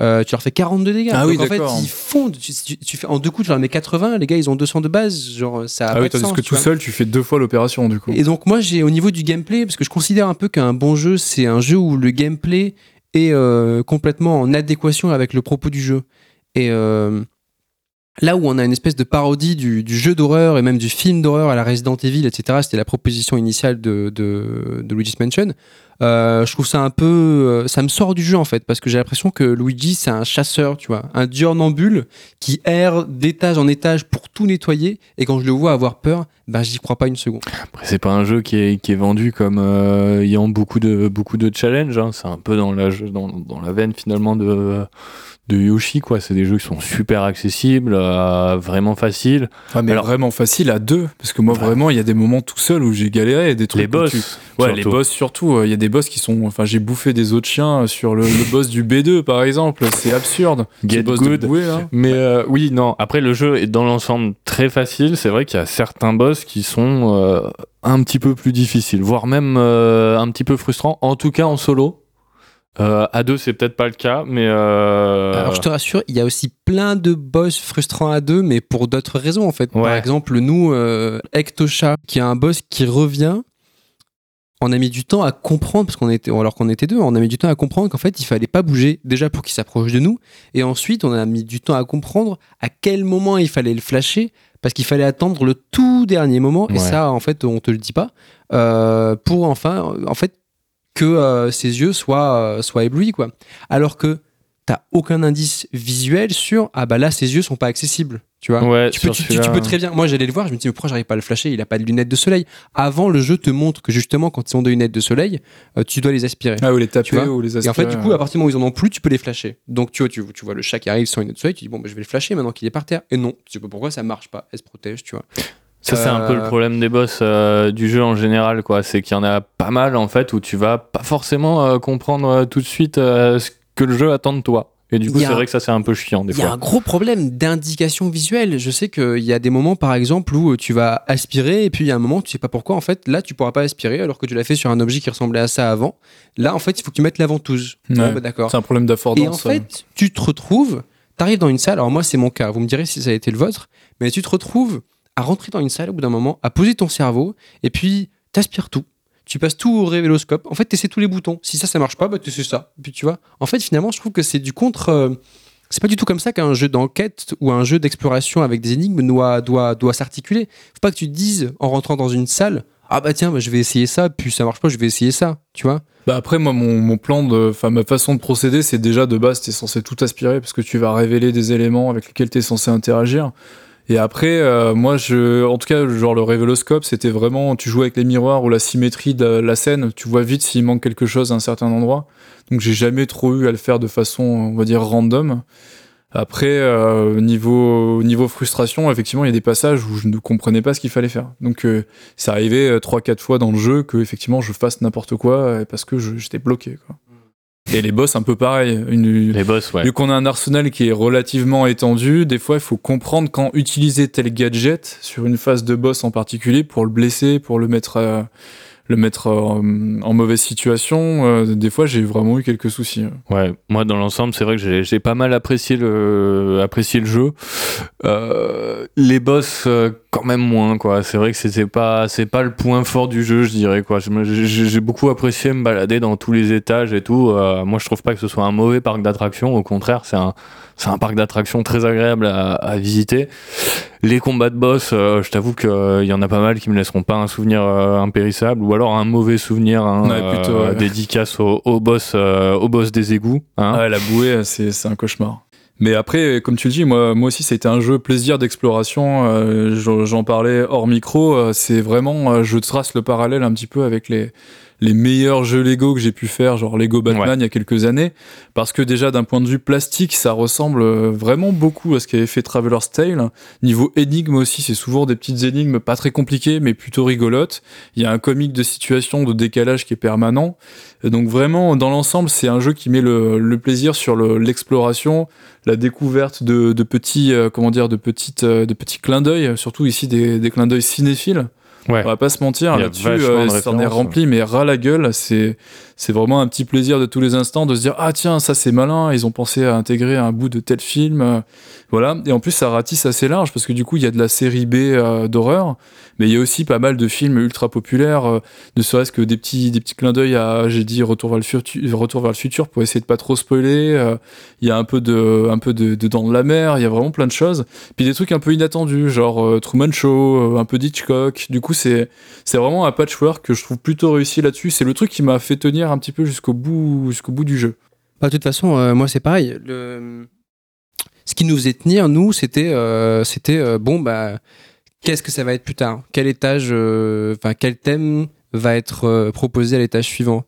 euh, tu leur fais 40 de dégâts. Ah Donc, en fait, ils fondent. Tu, tu- tu fais, en deux coups, tu leur mets 80, les gars, ils ont 200 de base. Genre, ça a Ah pas oui, de sens, que tout vois. seul, tu fais deux fois l'opération du coup. Et donc moi j'ai au niveau du gameplay, parce que je considère un peu qu'un bon jeu c'est un jeu où le gameplay est euh, complètement en adéquation avec le propos du jeu. Et euh, là où on a une espèce de parodie du, jeu d'horreur et même du film d'horreur à la Resident Evil, etc., c'était la proposition initiale de, de, de Luigi's Mansion, euh, je trouve ça un peu... euh, ça me sort du jeu en fait, parce que j'ai l'impression que Luigi c'est un chasseur, tu vois, un diurnambule qui erre d'étage en étage pour tout nettoyer, et quand je le vois avoir peur, ben j'y crois pas une seconde. Après, c'est pas un jeu qui est, vendu comme ayant beaucoup de, beaucoup de challenges. hein. C'est un peu dans la veine finalement de, de Yoshi. quoi. C'est des jeux qui sont super accessibles, euh, vraiment faciles. Ah, mais Alors- vraiment facile à deux, parce que moi Ouais. vraiment, il y a des moments tout seul où j'ai galéré, des trucs Les boss. tu- Ouais, surtout. les boss surtout. euh, Il y a des boss qui sont. Enfin, j'ai bouffé des autres chiens sur le, le boss du B2 par exemple. C'est absurde. Get boss good. de bouée. Mais euh, oui, non. Après, le jeu est dans l'ensemble très facile. C'est vrai qu'il y a certains boss qui sont euh, un petit peu plus difficiles, voire même un petit peu frustrants. En tout cas, en solo. Euh, à deux, c'est peut-être pas le cas, mais euh, Alors je te rassure, il y a aussi plein de boss frustrants à deux, mais pour d'autres raisons en fait. Par exemple, nous, euh, Ectosha, qui a un boss qui revient, on a mis du temps à comprendre, parce qu'on était, alors qu'on était deux, on a mis du temps à comprendre qu'en fait il fallait pas bouger déjà pour qu'il s'approche de nous, et ensuite on a mis du temps à comprendre à quel moment il fallait le flasher, parce qu'il fallait attendre le tout dernier moment, et ça en fait on te le dit pas, euh, pour enfin, en fait, que euh, ses yeux soient, euh, soient éblouis quoi. Alors que t'as aucun indice visuel sur ah bah là ses yeux sont pas accessibles tu vois. Ouais, tu peux, tu, tu- tu celui-là- peux très bien moi j'allais le voir je me dis mais pourquoi j'arrive pas à le flasher il a pas de lunettes de soleil. Avant le jeu te montre que justement quand ils ont des lunettes de soleil euh, tu dois les aspirer. Ah, ou les taper ou les et en fait aspirer, du coup à partir du moment où ils en ont plus tu peux les flasher. Donc tu vois tu, tu vois le chat qui arrive sans lunettes de soleil tu dis bon bah, je vais le flasher maintenant qu'il est par terre. Et non tu sais pas pourquoi ça marche pas elle se protège tu vois Ça, c'est un peu le Euh, problème des boss euh, du jeu en général, quoi. C'est qu'il y en a pas mal, en fait, où tu vas pas forcément euh, comprendre euh, tout de suite euh, ce que le jeu attend de toi. Et du coup, c'est un- vrai que ça, c'est un peu chiant, des Il y a fois. un gros problème d'indication visuelle. Je sais qu'il y a des moments, par exemple, où tu vas aspirer et puis il y a un moment, tu sais pas pourquoi, en fait, là, tu pourras pas aspirer alors que tu l'as fait sur un objet qui ressemblait à ça avant. Là, en fait, il faut que tu mettes la ventouse. Ouais. Ouais, bah, D'accord. C'est un problème Et en d'affordance. fait, tu te retrouves, tu arrives dans une salle, alors moi, c'est mon cas, vous me direz si ça a été le vôtre, mais tu te retrouves à rentrer dans une salle au bout d'un moment, à poser ton cerveau et puis t'aspires tout. Tu passes tout au révéloscope. En fait, tu essaies tous les boutons. Si ça, ça marche pas, bah, tu essaies ça. Puis tu vois. En fait, finalement, je trouve que c'est du contre. euh, c'est pas du tout comme ça qu'un jeu d'enquête ou un jeu d'exploration avec des énigmes doit, doit, doit s'articuler. Faut pas que tu te dises en rentrant dans une salle Ah bah tiens, bah, je vais essayer ça, puis ça marche pas, je vais essayer ça. Tu vois? Bah après, moi, mon, mon plan de. Enfin, ma façon de procéder, c'est déjà de base, t'es censé tout aspirer parce que tu vas révéler des éléments avec lesquels t'es censé interagir. Et après, euh, moi, je, en tout cas, genre le révéloscope, c'était vraiment, tu joues avec les miroirs ou la symétrie de la scène, tu vois vite s'il manque quelque chose à un certain endroit. Donc, j'ai jamais trop eu à le faire de façon, on va dire, random. Après, euh, niveau, niveau frustration, effectivement, il y a des passages où je ne comprenais pas ce qu'il fallait faire. Donc, euh, ça arrivait euh, trois, quatre fois dans le jeu que, effectivement, je fasse n'importe quoi euh, parce que j'étais bloqué. Quoi. Et les boss, un peu pareil. Une, Les boss, ouais. Vu qu'on a un arsenal qui est relativement étendu, des fois il faut comprendre quand utiliser tel gadget sur une phase de boss en particulier pour le blesser, pour le mettre, euh, le mettre euh, en mauvaise situation. Euh, des fois j'ai vraiment eu quelques soucis. Ouais, moi dans l'ensemble, c'est vrai que j'ai- pas mal apprécié le, apprécié le jeu. Euh, les boss, quand même moins, quoi. C'est vrai que pas, c'est pas le point fort du jeu, je dirais, quoi. J'ai beaucoup apprécié me balader dans tous les étages et tout. Moi, je trouve pas que ce soit un mauvais parc d'attractions. Au contraire, c'est un, c'est un parc d'attractions très agréable à, à visiter. Les combats de boss, euh, je t'avoue qu'il y en a pas mal qui me laisseront pas un souvenir euh, impérissable ou alors un mauvais souvenir, hein, Ouais, plutôt, euh, ouais. dédicace au, au boss, euh, au boss des égouts. hein. La bouée, c'est un cauchemar. Mais après, comme tu le dis, moi, moi aussi, ça a été un jeu plaisir d'exploration. Euh, J'en j'en parlais hors micro. euh, c'est vraiment, euh, je trace le parallèle un petit peu avec les, les meilleurs jeux Lego que j'ai pu faire, genre Lego Batman Ouais. il y a quelques années. Parce que déjà, d'un point de vue plastique, ça ressemble euh, vraiment beaucoup à ce qu'avait fait Traveler's Tale. Niveau énigmes aussi, c'est souvent des petites énigmes pas très compliquées, mais plutôt rigolotes. Il y a un comique de situation, de décalage qui est permanent. Et donc vraiment, dans l'ensemble, c'est un jeu qui met le, le plaisir sur le- l'exploration, la découverte de, de petits, euh, comment dire, de petites, euh, de petits clins d'œil, surtout ici des, des clins d'œil cinéphiles. Ouais. On va pas se mentir, Il là-dessus, vachement euh, de ça en est rempli, mais ras la gueule, c'est, c'est vraiment un petit plaisir de tous les instants de se dire, ah tiens, ça c'est malin, ils ont pensé à intégrer un bout de tel film, euh, voilà. Et en plus, ça ratisse assez large, parce que du coup, il y a de la série B euh, d'horreur, mais il y a aussi pas mal de films ultra populaires, euh, ne serait-ce que des petits, des petits clins d'œil à, j'ai dit, Retour vers le futur, Retour vers le futur, pour essayer de pas trop spoiler, il y a un peu de, un peu de, Dans la mer, il y a vraiment plein de choses. Puis des trucs un peu inattendus, genre Truman Show, un peu d'Hitchcock. Du coup, c'est c'est vraiment un patchwork que je trouve plutôt réussi là-dessus. C'est le truc qui m'a fait tenir un petit peu jusqu'au bout, jusqu'au bout du jeu. Bah, de toute façon, euh, moi c'est pareil. Le... Ce qui nous faisait tenir, nous, c'était euh, c'était euh, bon, bah, qu'est-ce que ça va être plus tard? Quel étage, euh, enfin, quel thème va être euh, proposé à l'étage suivant?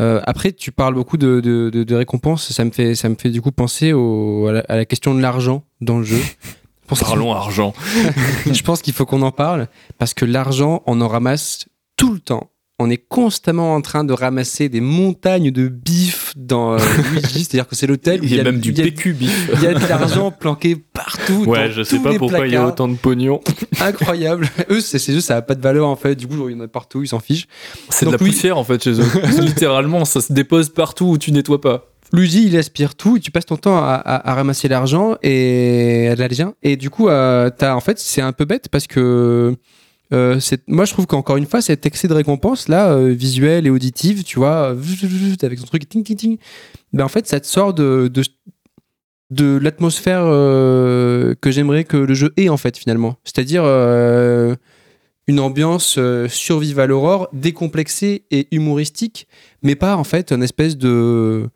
Euh, Après, tu parles beaucoup de, de, de- de récompenses. Ça me, fait, ça me fait du coup penser au, à, la, à la question de l'argent dans le jeu. Je pense qu'il- Parlons argent. je pense qu'il faut qu'on en parle parce que l'argent, on en ramasse tout le temps. On est constamment en train de ramasser des montagnes de bif dans euh, Luigi, c'est-à-dire que c'est l'hôtel où Il y a même du PQ bif. il y a de l'argent planqué partout. Ouais, dans je sais pas pourquoi il y a autant de pognon. Incroyable. eux, c'est juste, ça a pas de valeur en fait. Du coup, il y en a partout, ils s'en fichent. C'est de la oui. poussière en fait chez eux. Littéralement, ça se dépose partout où tu nettoies pas. Luigi, il aspire tout et tu passes ton temps à, à- à ramasser l'argent et à de l'argent. Et du coup, euh, en fait, c'est un peu bête parce que euh, moi, je trouve qu'encore une fois, cet excès de récompense là, euh, visuelle et auditive, tu vois, euh, avec son truc ting ting ting, ben en fait, ça te sort de de, de l'atmosphère euh, que j'aimerais que le jeu ait en fait finalement. C'est-à-dire une ambiance survival horror décomplexée et humoristique, mais pas en fait une espèce de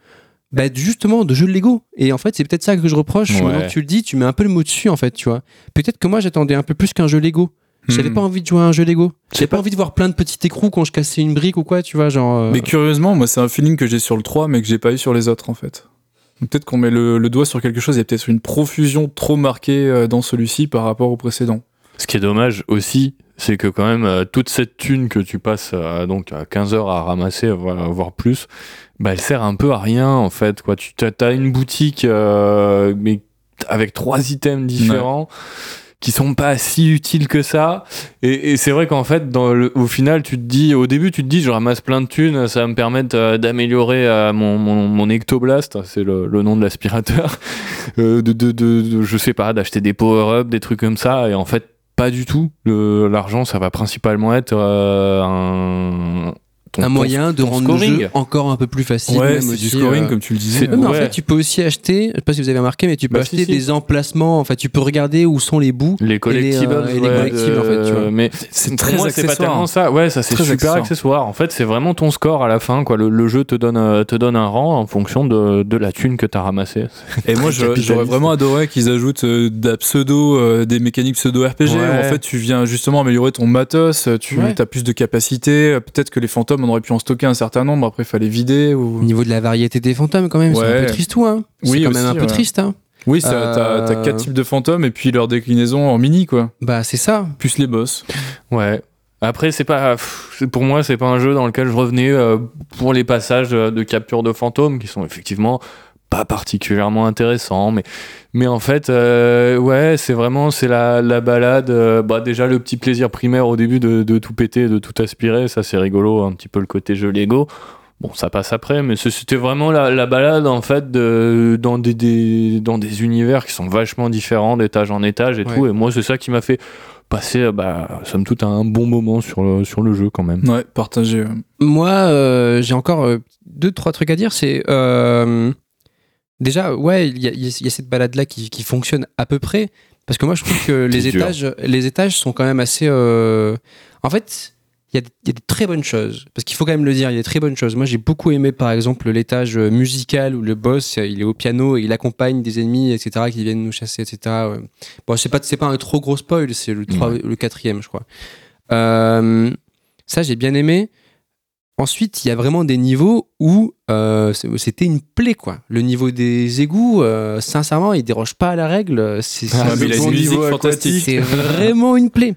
bah, justement de jeu de Lego. Et en fait, c'est peut-être ça que je reproche. Ouais. Maintenant que tu le dis, tu mets un peu le mot dessus en fait, tu vois. Peut-être que moi j'attendais un peu plus qu'un jeu Lego. J'avais Hmm. pas envie de jouer à un jeu Lego. J'avais pas envie de voir plein de petits écrous quand je cassais une brique ou quoi, tu vois, genre. euh, Mais curieusement, moi, c'est un feeling que j'ai sur le 3, mais que j'ai pas eu sur les autres, en fait. Peut-être qu'on met le, le doigt sur quelque chose, il y a peut-être une profusion trop marquée euh, dans celui-ci par rapport au précédent. Ce qui est dommage aussi, c'est que quand même euh, toute cette thune que tu passes euh, donc à 15 heures à ramasser, voire, plus, bah, elle sert un peu à rien en fait. Quoi. Tu as, une boutique euh, mais avec trois items différents. Qui sont pas si utiles que ça et, et c'est vrai qu'en fait dans le, au final tu te dis au début tu te dis je ramasse plein de thunes ça va me permettre euh, d'améliorer euh, mon, mon, mon ectoblast c'est le, le nom de l'aspirateur euh, de, de, de, de- je sais pas d'acheter des power-up des trucs comme ça et en fait pas du tout. L'argent, ça va principalement être euh, un, ton- un ton- moyen de ton rendre scoring. le jeu encore un peu plus facile. Ouais, même aussi, du scoring, euh, comme tu le disais. c'est- Ouais, mais en fait, tu peux aussi acheter, je sais pas si vous avez remarqué, mais tu peux Bah, acheter si, si. des emplacements. Enfin, tu peux regarder où sont les bouts. les collectibles, euh, et les ouais, collectibles, en fait, tu vois. Mais C'est très moi, c'est pas accessoire. tellement ça. Ouais, ça c'est super accessoire. accessoire. En fait, c'est vraiment ton score à la fin. Quoi. Le, le jeu te donne, euh, te donne un rang en fonction de, de la thune que tu as ramassée. Et moi, j'aurais vraiment adoré qu'ils ajoutent de la pseudo, des mécaniques pseudo RPG. Où en fait, tu viens justement améliorer ton matos, tu as plus de capacité. Peut-être que les fantômes, on aurait pu en stocker un certain nombre. Après, il fallait vider. Au Ou... niveau de la variété des fantômes, quand même, c'est un peu triste, hein. C'est Oui, quand aussi, même un peu ouais. triste, hein. Oui, Euh, t'as quatre types de fantômes et puis leur déclinaison en mini, quoi. Bah, c'est ça. Plus les boss. Ouais. Après, c'est pas, c'est- pour moi, c'est pas un jeu dans lequel je revenais euh, pour les passages euh, de capture de fantômes qui sont effectivement pas particulièrement intéressants, mais, mais en fait, euh, ouais, c'est vraiment, c'est la, la balade. euh, bah, déjà, le petit plaisir primaire au début de, de tout péter, de tout aspirer, ça c'est rigolo, un petit peu le côté jeu Lego. Bon, ça passe après, mais c'était vraiment la, la balade en fait de, dans, des, des- dans des univers qui sont vachement différents d'étage en étage et Ouais. tout. Et moi, c'est ça qui m'a fait passer, euh, bah, somme toute, un bon moment sur le, sur le jeu quand même. Ouais, partagé. Moi, euh, j'ai encore euh, deux, trois trucs à dire. C'est euh, déjà, ouais, il y a, y y cette balade-là qui, qui fonctionne à peu près. Parce que moi, je trouve que les dur. étages, les étages sont quand même assez. euh, En fait, il y, a, des- il y a des très bonnes choses. Parce qu'il faut quand même le dire, il y a des très bonnes choses. Moi, j'ai beaucoup aimé, par exemple, l'étage euh, musical où le boss, il est au piano et il accompagne des ennemis, etc., qui viennent nous chasser, etc. ouais. Bon, c'est pas, pas un trop gros spoil, c'est le, trois- Ouais. le quatrième, je crois. Euh, ça, j'ai bien aimé. Ensuite, il y a vraiment des niveaux où euh, c'était une plaie, quoi. Le niveau des égouts, euh, sincèrement, il déroge pas à la règle. C'est Ah, vraiment une plaie.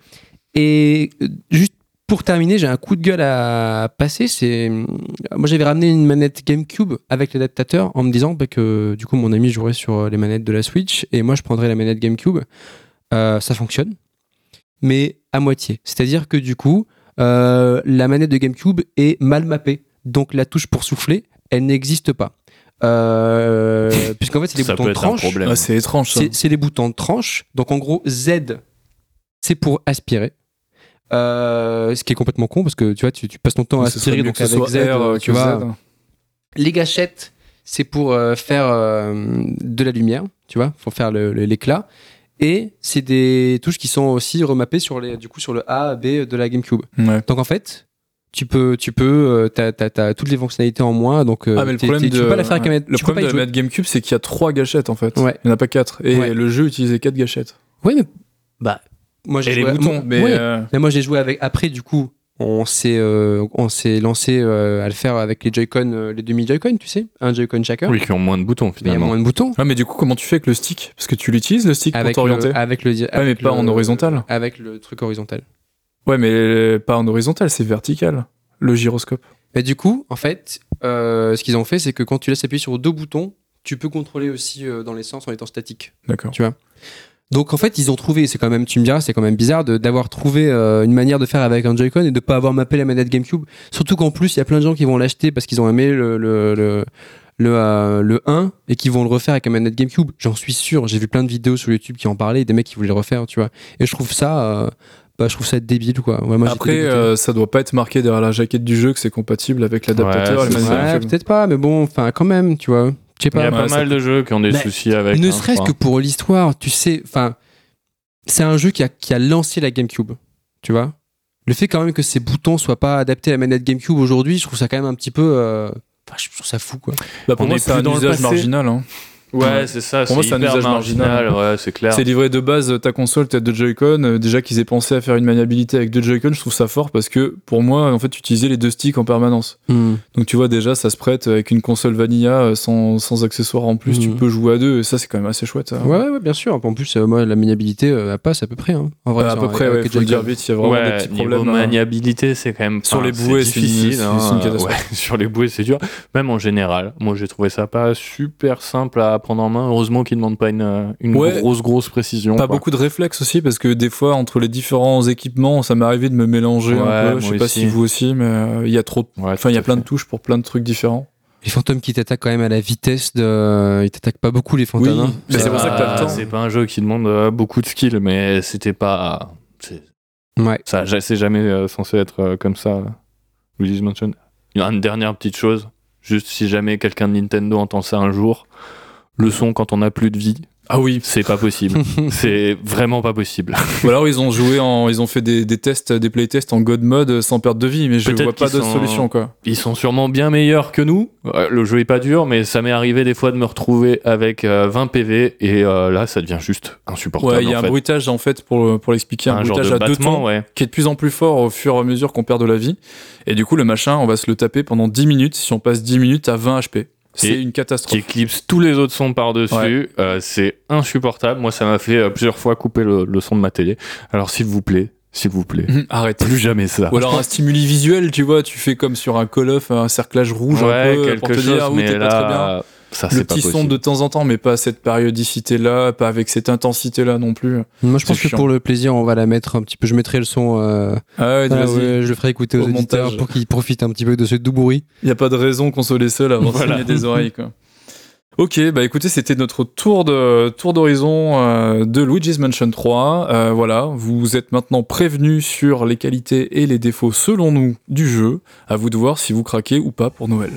Et euh, juste pour terminer, j'ai un coup de gueule à passer. C'est moi j'avais ramené une manette GameCube avec l'adaptateur en me disant bah, que du coup mon ami jouerait sur les manettes de la Switch et moi je prendrais la manette GameCube. Euh, ça fonctionne. mais à moitié. C'est-à-dire que du coup, euh, la manette de GameCube est mal mappée. Donc la touche pour souffler, elle n'existe pas. Euh, Puisqu'en fait, c'est les Ça boutons peut de tranche. problème. Ah, c'est étrange ça. C'est c'est les boutons de tranche. Donc en gros, Z, c'est pour aspirer. Euh, ce qui est complètement con parce que tu vois, tu, tu passes ton temps à aspirer donc avec Z, R, tu vois. Z. Les gâchettes, c'est pour euh, faire euh, de la lumière, tu vois, pour faire le- le- l'éclat. Et c'est des touches qui sont aussi remappées sur les, du coup, sur le A, B de la GameCube. Ouais. Donc en fait, tu peux, tu peux, euh, t'as, t'as- t'as toutes les fonctionnalités en moins. Donc euh, Ah, mais le problème de, tu peux pas la faire avec le problème de la manette GameCube, c'est qu'il y a trois gâchettes en fait. Ouais. Il n'y en a pas quatre. Et Ouais. le jeu utilisait quatre gâchettes. Oui, mais bah, moi j'ai Et les joué- boutons. moi- Mais ouais. euh, Mais moi j'ai joué avec. Après, du coup, on s'est, euh, on s'est lancé euh, à le faire avec les Joy-Con, euh, les demi Joy-Con, tu sais, un Joy-Con chacun. Oui, qui ont moins de boutons Mais il y a finalement. moins de boutons. ouais, mais du coup, comment tu fais avec le stick? Parce que tu l'utilises le stick Avec pour t'orienter? le, avec le, Ouais, mais avec pas le- en horizontal. Avec le truc horizontal. Ouais, mais pas en horizontal, c'est vertical. Le gyroscope. Mais du coup, en fait, ce qu'ils ont fait, c'est que quand tu laisses appuyer sur deux boutons, tu peux contrôler aussi dans les sens en étant statique. D'accord. Donc en fait, ils ont trouvé, c'est quand même, tu me diras, c'est quand même bizarre de- d'avoir trouvé euh, une manière de faire avec un Joy-Con et de pas avoir mappé la manette GameCube. Surtout qu'en plus, il y a plein de gens qui vont l'acheter parce qu'ils ont aimé le, le, le, le, euh, le 1 et qui vont le refaire avec la manette GameCube. J'en suis sûr, j'ai vu plein de vidéos sur YouTube qui en parlaient, des mecs qui voulaient le refaire, tu vois. Et je trouve ça, euh, bah, je trouve ça débile, quoi. Ouais, moi, Après, euh, ça doit pas être marqué derrière la jaquette du jeu que c'est compatible avec l'adaptateur Ouais, et peut-être pas, mais bon, enfin, quand même, tu vois. Je sais Il y a pas ça mal de jeux qui ont des Mais soucis avec. ne hein, serait-ce que pour l'histoire, tu sais, enfin, c'est un jeu qui a, qui a lancé la GameCube, tu vois. Le fait quand même que ces boutons soient pas adaptés à la manette GameCube aujourd'hui, je trouve ça quand même un petit peu, euh, enfin, je trouve ça fou, quoi. Bah, pour On moi, est c'est un dans usage marginal. hein. Ouais, c'est ça. Pour moi, c'est un usage marginal. Ouais, c'est clair. C'est livré de base ta console, t'as deux Joy-Con. euh, déjà qu'ils aient pensé à faire une maniabilité avec deux Joy-Con, je trouve ça fort parce que pour moi, en fait, utiliser les deux sticks en permanence. Donc tu vois déjà, ça se prête avec une console vanilla euh, sans, sans accessoires en plus, tu Mhm. peux jouer à deux et ça c'est quand même assez chouette. ça. Ouais, ouais, bien sûr. En plus, euh, moi, la maniabilité, euh, elle passe à peu près. hein. En vrai, Ouais, à peu près, avec ouais, les faut le dire vite, il y a vraiment des ouais, petits niveau problèmes. hein. maniabilité, c'est quand même Sur les bouées, c'est difficile. c'est- hein. c'est une catastrophe. Ouais, sur les bouées, c'est dur. Même en général, moi j'ai trouvé ça pas super simple à prendre en main. Heureusement qu'ils demandent pas une, euh, une Ouais. grosse grosse précision. Pas quoi. beaucoup de réflexes aussi parce que des fois entre les différents équipements ça m'est arrivé de me mélanger Ouais, un peu. Je sais pas aussi. si vous aussi mais euh, il y a trop. Ouais, Enfin il y a plein fait. de touches pour plein de trucs différents. Les fantômes qui t'attaquent quand même à la vitesse de. Ils t'attaquent pas beaucoup, les fantômes. Oui, mais c'est pour ça que t'as le pas- temps. C'est pas un jeu qui demande euh, beaucoup de skill, mais c'était pas. c'est- Ouais. Ça, c'est jamais censé être comme ça. Luigi's Mansion. Il y a une dernière petite chose. Juste si jamais quelqu'un de Nintendo entend ça un jour, le son quand on n'a plus de vie, Ah oui. c'est pas possible. c'est vraiment pas possible. Ou alors ils ont joué en, ils ont fait des, des tests, des playtests en God mode sans perte de vie, mais je vois pas d'autre solution quoi. Ils sont sûrement bien meilleurs que nous. Euh, Le jeu est pas dur, mais ça m'est arrivé des fois de me retrouver avec euh, 20 PV et euh, là ça devient juste insupportable. Ouais, il y a un fait. bruitage en fait pour pour l'expliquer, un, un bruitage de à deux battement, tons ouais. qui est de plus en plus fort au fur et à mesure qu'on perd de la vie. Et du coup le machin, on va se le taper pendant 10 minutes si on passe 10 minutes à 20 HP. C'est une qui catastrophe. éclipse tous les autres sons par-dessus. Ouais. Euh, c'est insupportable. Moi, ça m'a fait euh, plusieurs fois couper le, le son de ma télé. Alors, s'il vous plaît, s'il vous plaît, Hum, Arrêtez. plus jamais ça. Ou alors un stimuli visuel, tu vois, tu fais comme sur un Call of, un cerclage rouge ouais, un peu quelque pour te chose, dire, ah mais t'es pas très bien. Ça, Le pas petit son de temps en temps, mais pas à cette périodicité-là, pas avec cette intensité-là non plus. Moi, je pense que pour le plaisir, on va la mettre un petit peu. Je mettrai le son. euh, Ah ouais, ah vas-y. ouais, je le ferai écouter aux Au auditeurs montage. pour qu'ils profitent un petit peu de ce doux bruit. Il n'y a pas de raison qu'on soit les seuls à avoir Voilà. des oreilles. Quoi. Ok, bah écoutez, c'était notre tour de tour d'horizon euh, de Luigi's Mansion 3. Euh, voilà, vous êtes maintenant prévenus sur les qualités et les défauts selon nous du jeu. À vous de voir si vous craquez ou pas pour Noël.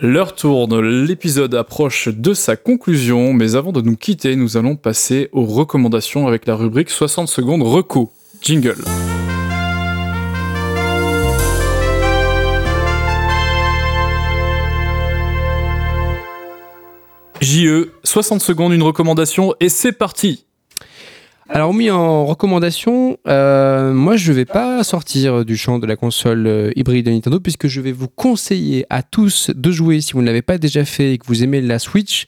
L'heure tourne, l'épisode approche de sa conclusion, mais avant de nous quitter, nous allons passer aux recommandations avec la rubrique 60 secondes reco. Jingle. JE, 60 secondes, une recommandation, et c'est parti Alors, mis en recommandation, euh, moi, je vais pas sortir du champ de la console euh, hybride de Nintendo puisque je vais vous conseiller à tous de jouer, si vous ne l'avez pas déjà fait et que vous aimez la Switch,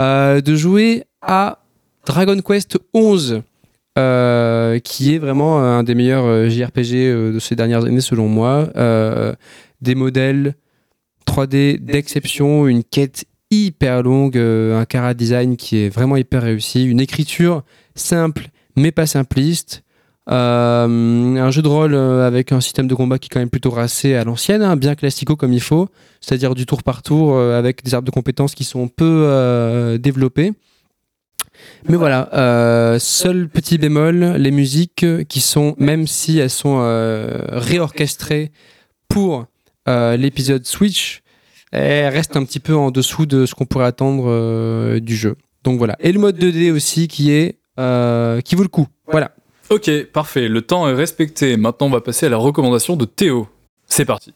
euh, de jouer à Dragon Quest 11. euh, qui est vraiment un des meilleurs JRPG de ces dernières années selon moi. Des modèles 3D d'exception, une quête hyper longue, un cara design qui est vraiment hyper réussi, une écriture simple mais pas simpliste. un jeu de rôle avec un système de combat qui est quand même plutôt racé à l'ancienne, hein, bien classico comme il faut, c'est-à-dire du tour par tour avec des arbres de compétences qui sont peu développés. Mais voilà, euh, seul petit bémol, les musiques qui sont, même si elles sont euh, réorchestrées pour euh, l'épisode Switch, elles restent un petit peu en dessous de ce qu'on pourrait attendre du jeu. Donc voilà. Et le mode 2D aussi qui est qui vaut le coup. Voilà. Ok, parfait. Le temps est respecté. Maintenant, on va passer à la recommandation de Théo. C'est parti.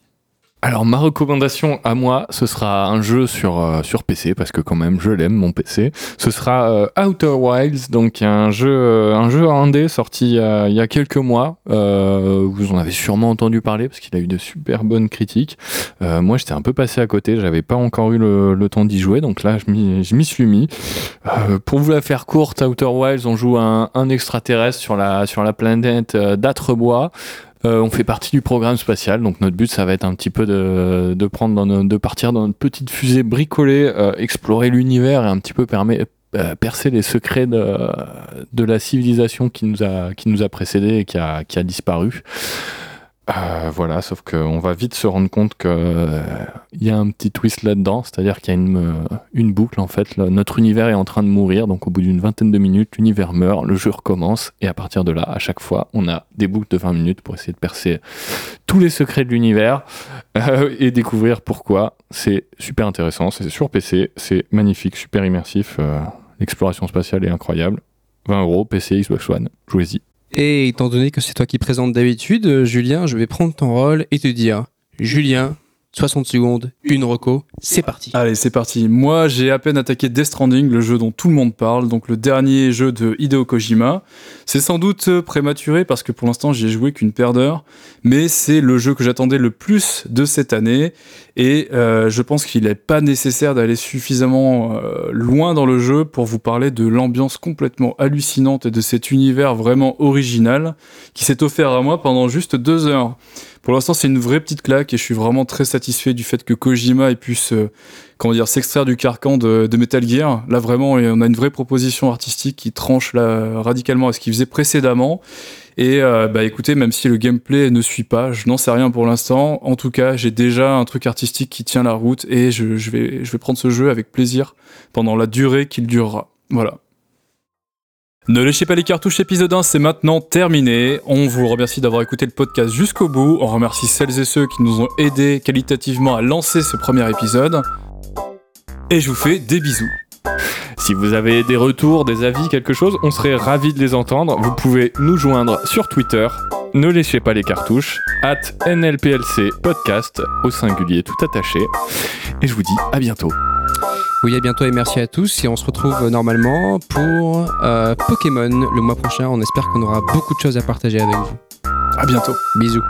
Alors ma recommandation à moi, ce sera un jeu sur euh, PC parce que quand même je l'aime mon PC. Ce sera euh, Outer Wilds, donc un jeu euh, un jeu indé sorti il y a quelques mois. vous en avez sûrement entendu parler parce qu'il a eu de super bonnes critiques. moi j'étais un peu passé à côté, j'avais pas encore eu le, temps d'y jouer, donc là je m'y suis mis. pour vous la faire courte, Outer Wilds, on joue un, extraterrestre sur la planète d'Atrebois. Euh, on fait partie du programme spatial, donc notre but, ça va être un petit peu de, de prendre de partir dans notre petite fusée bricolée, euh, explorer l'univers et un petit peu euh, percer les secrets de, de la civilisation qui nous a, qui nous a précédés et qui a, qui a disparu. Euh, voilà, sauf qu'on va vite se rendre compte qu'il euh, y a un petit twist là-dedans, c'est-à-dire qu'il y a une, euh, une, boucle en fait. notre univers est en train de mourir, donc au bout d'une vingtaine de minutes, l'univers meurt, le jeu recommence, et à partir de là, à chaque fois, on a des boucles de 20 minutes pour essayer de percer tous les secrets de l'univers et découvrir pourquoi. C'est super intéressant, c'est sur PC, c'est magnifique, super immersif, l'exploration spatiale est incroyable. 20 euros, PC, Xbox One, jouez-y. Et étant donné que c'est toi qui présente d'habitude, euh, Julien, je vais prendre ton rôle et te dire, Julien, 60 secondes, une reco, c'est parti. Allez, c'est parti. Moi, j'ai à peine attaqué Death Stranding, le jeu dont tout le monde parle, donc le dernier jeu de Hideo Kojima. C'est sans doute prématuré parce que pour l'instant, j'y ai joué qu'une paire d'heures, mais c'est le jeu que j'attendais le plus de cette année et euh, je pense qu'il n'est pas nécessaire d'aller suffisamment euh, loin dans le jeu pour vous parler de l'ambiance complètement hallucinante et de cet univers vraiment original qui s'est offert à moi pendant juste deux heures. Pour l'instant, c'est une vraie petite claque et je suis vraiment très satisfait du fait que Kojima ait pu se, comment dire, s'extraire du carcan de, Metal Gear. Là, vraiment, on a une vraie proposition artistique qui tranche là, radicalement à ce qu'il faisait précédemment. Et euh, bah écoutez, même si le gameplay ne suit pas, je n'en sais rien pour l'instant. En tout cas, j'ai déjà un truc artistique qui tient la route et je, je, vais, je vais prendre ce jeu avec plaisir pendant la durée qu'il durera. Voilà. Ne lâchez pas les cartouches, épisode 1, c'est maintenant terminé. On vous remercie d'avoir écouté le podcast jusqu'au bout. On remercie celles et ceux qui nous ont aidés qualitativement à lancer ce premier épisode. Et je vous fais des bisous. Si vous avez des retours, des avis, quelque chose, on serait ravis de les entendre. Vous pouvez nous joindre sur Twitter. Ne lâchez pas les cartouches. At NLPLC podcast au singulier tout attaché. Et je vous dis à bientôt. Oui, à bientôt et merci à tous. Et on se retrouve normalement pour euh, Pokémon le mois prochain. On espère qu'on aura beaucoup de choses à partager avec vous. À bientôt. Bisous.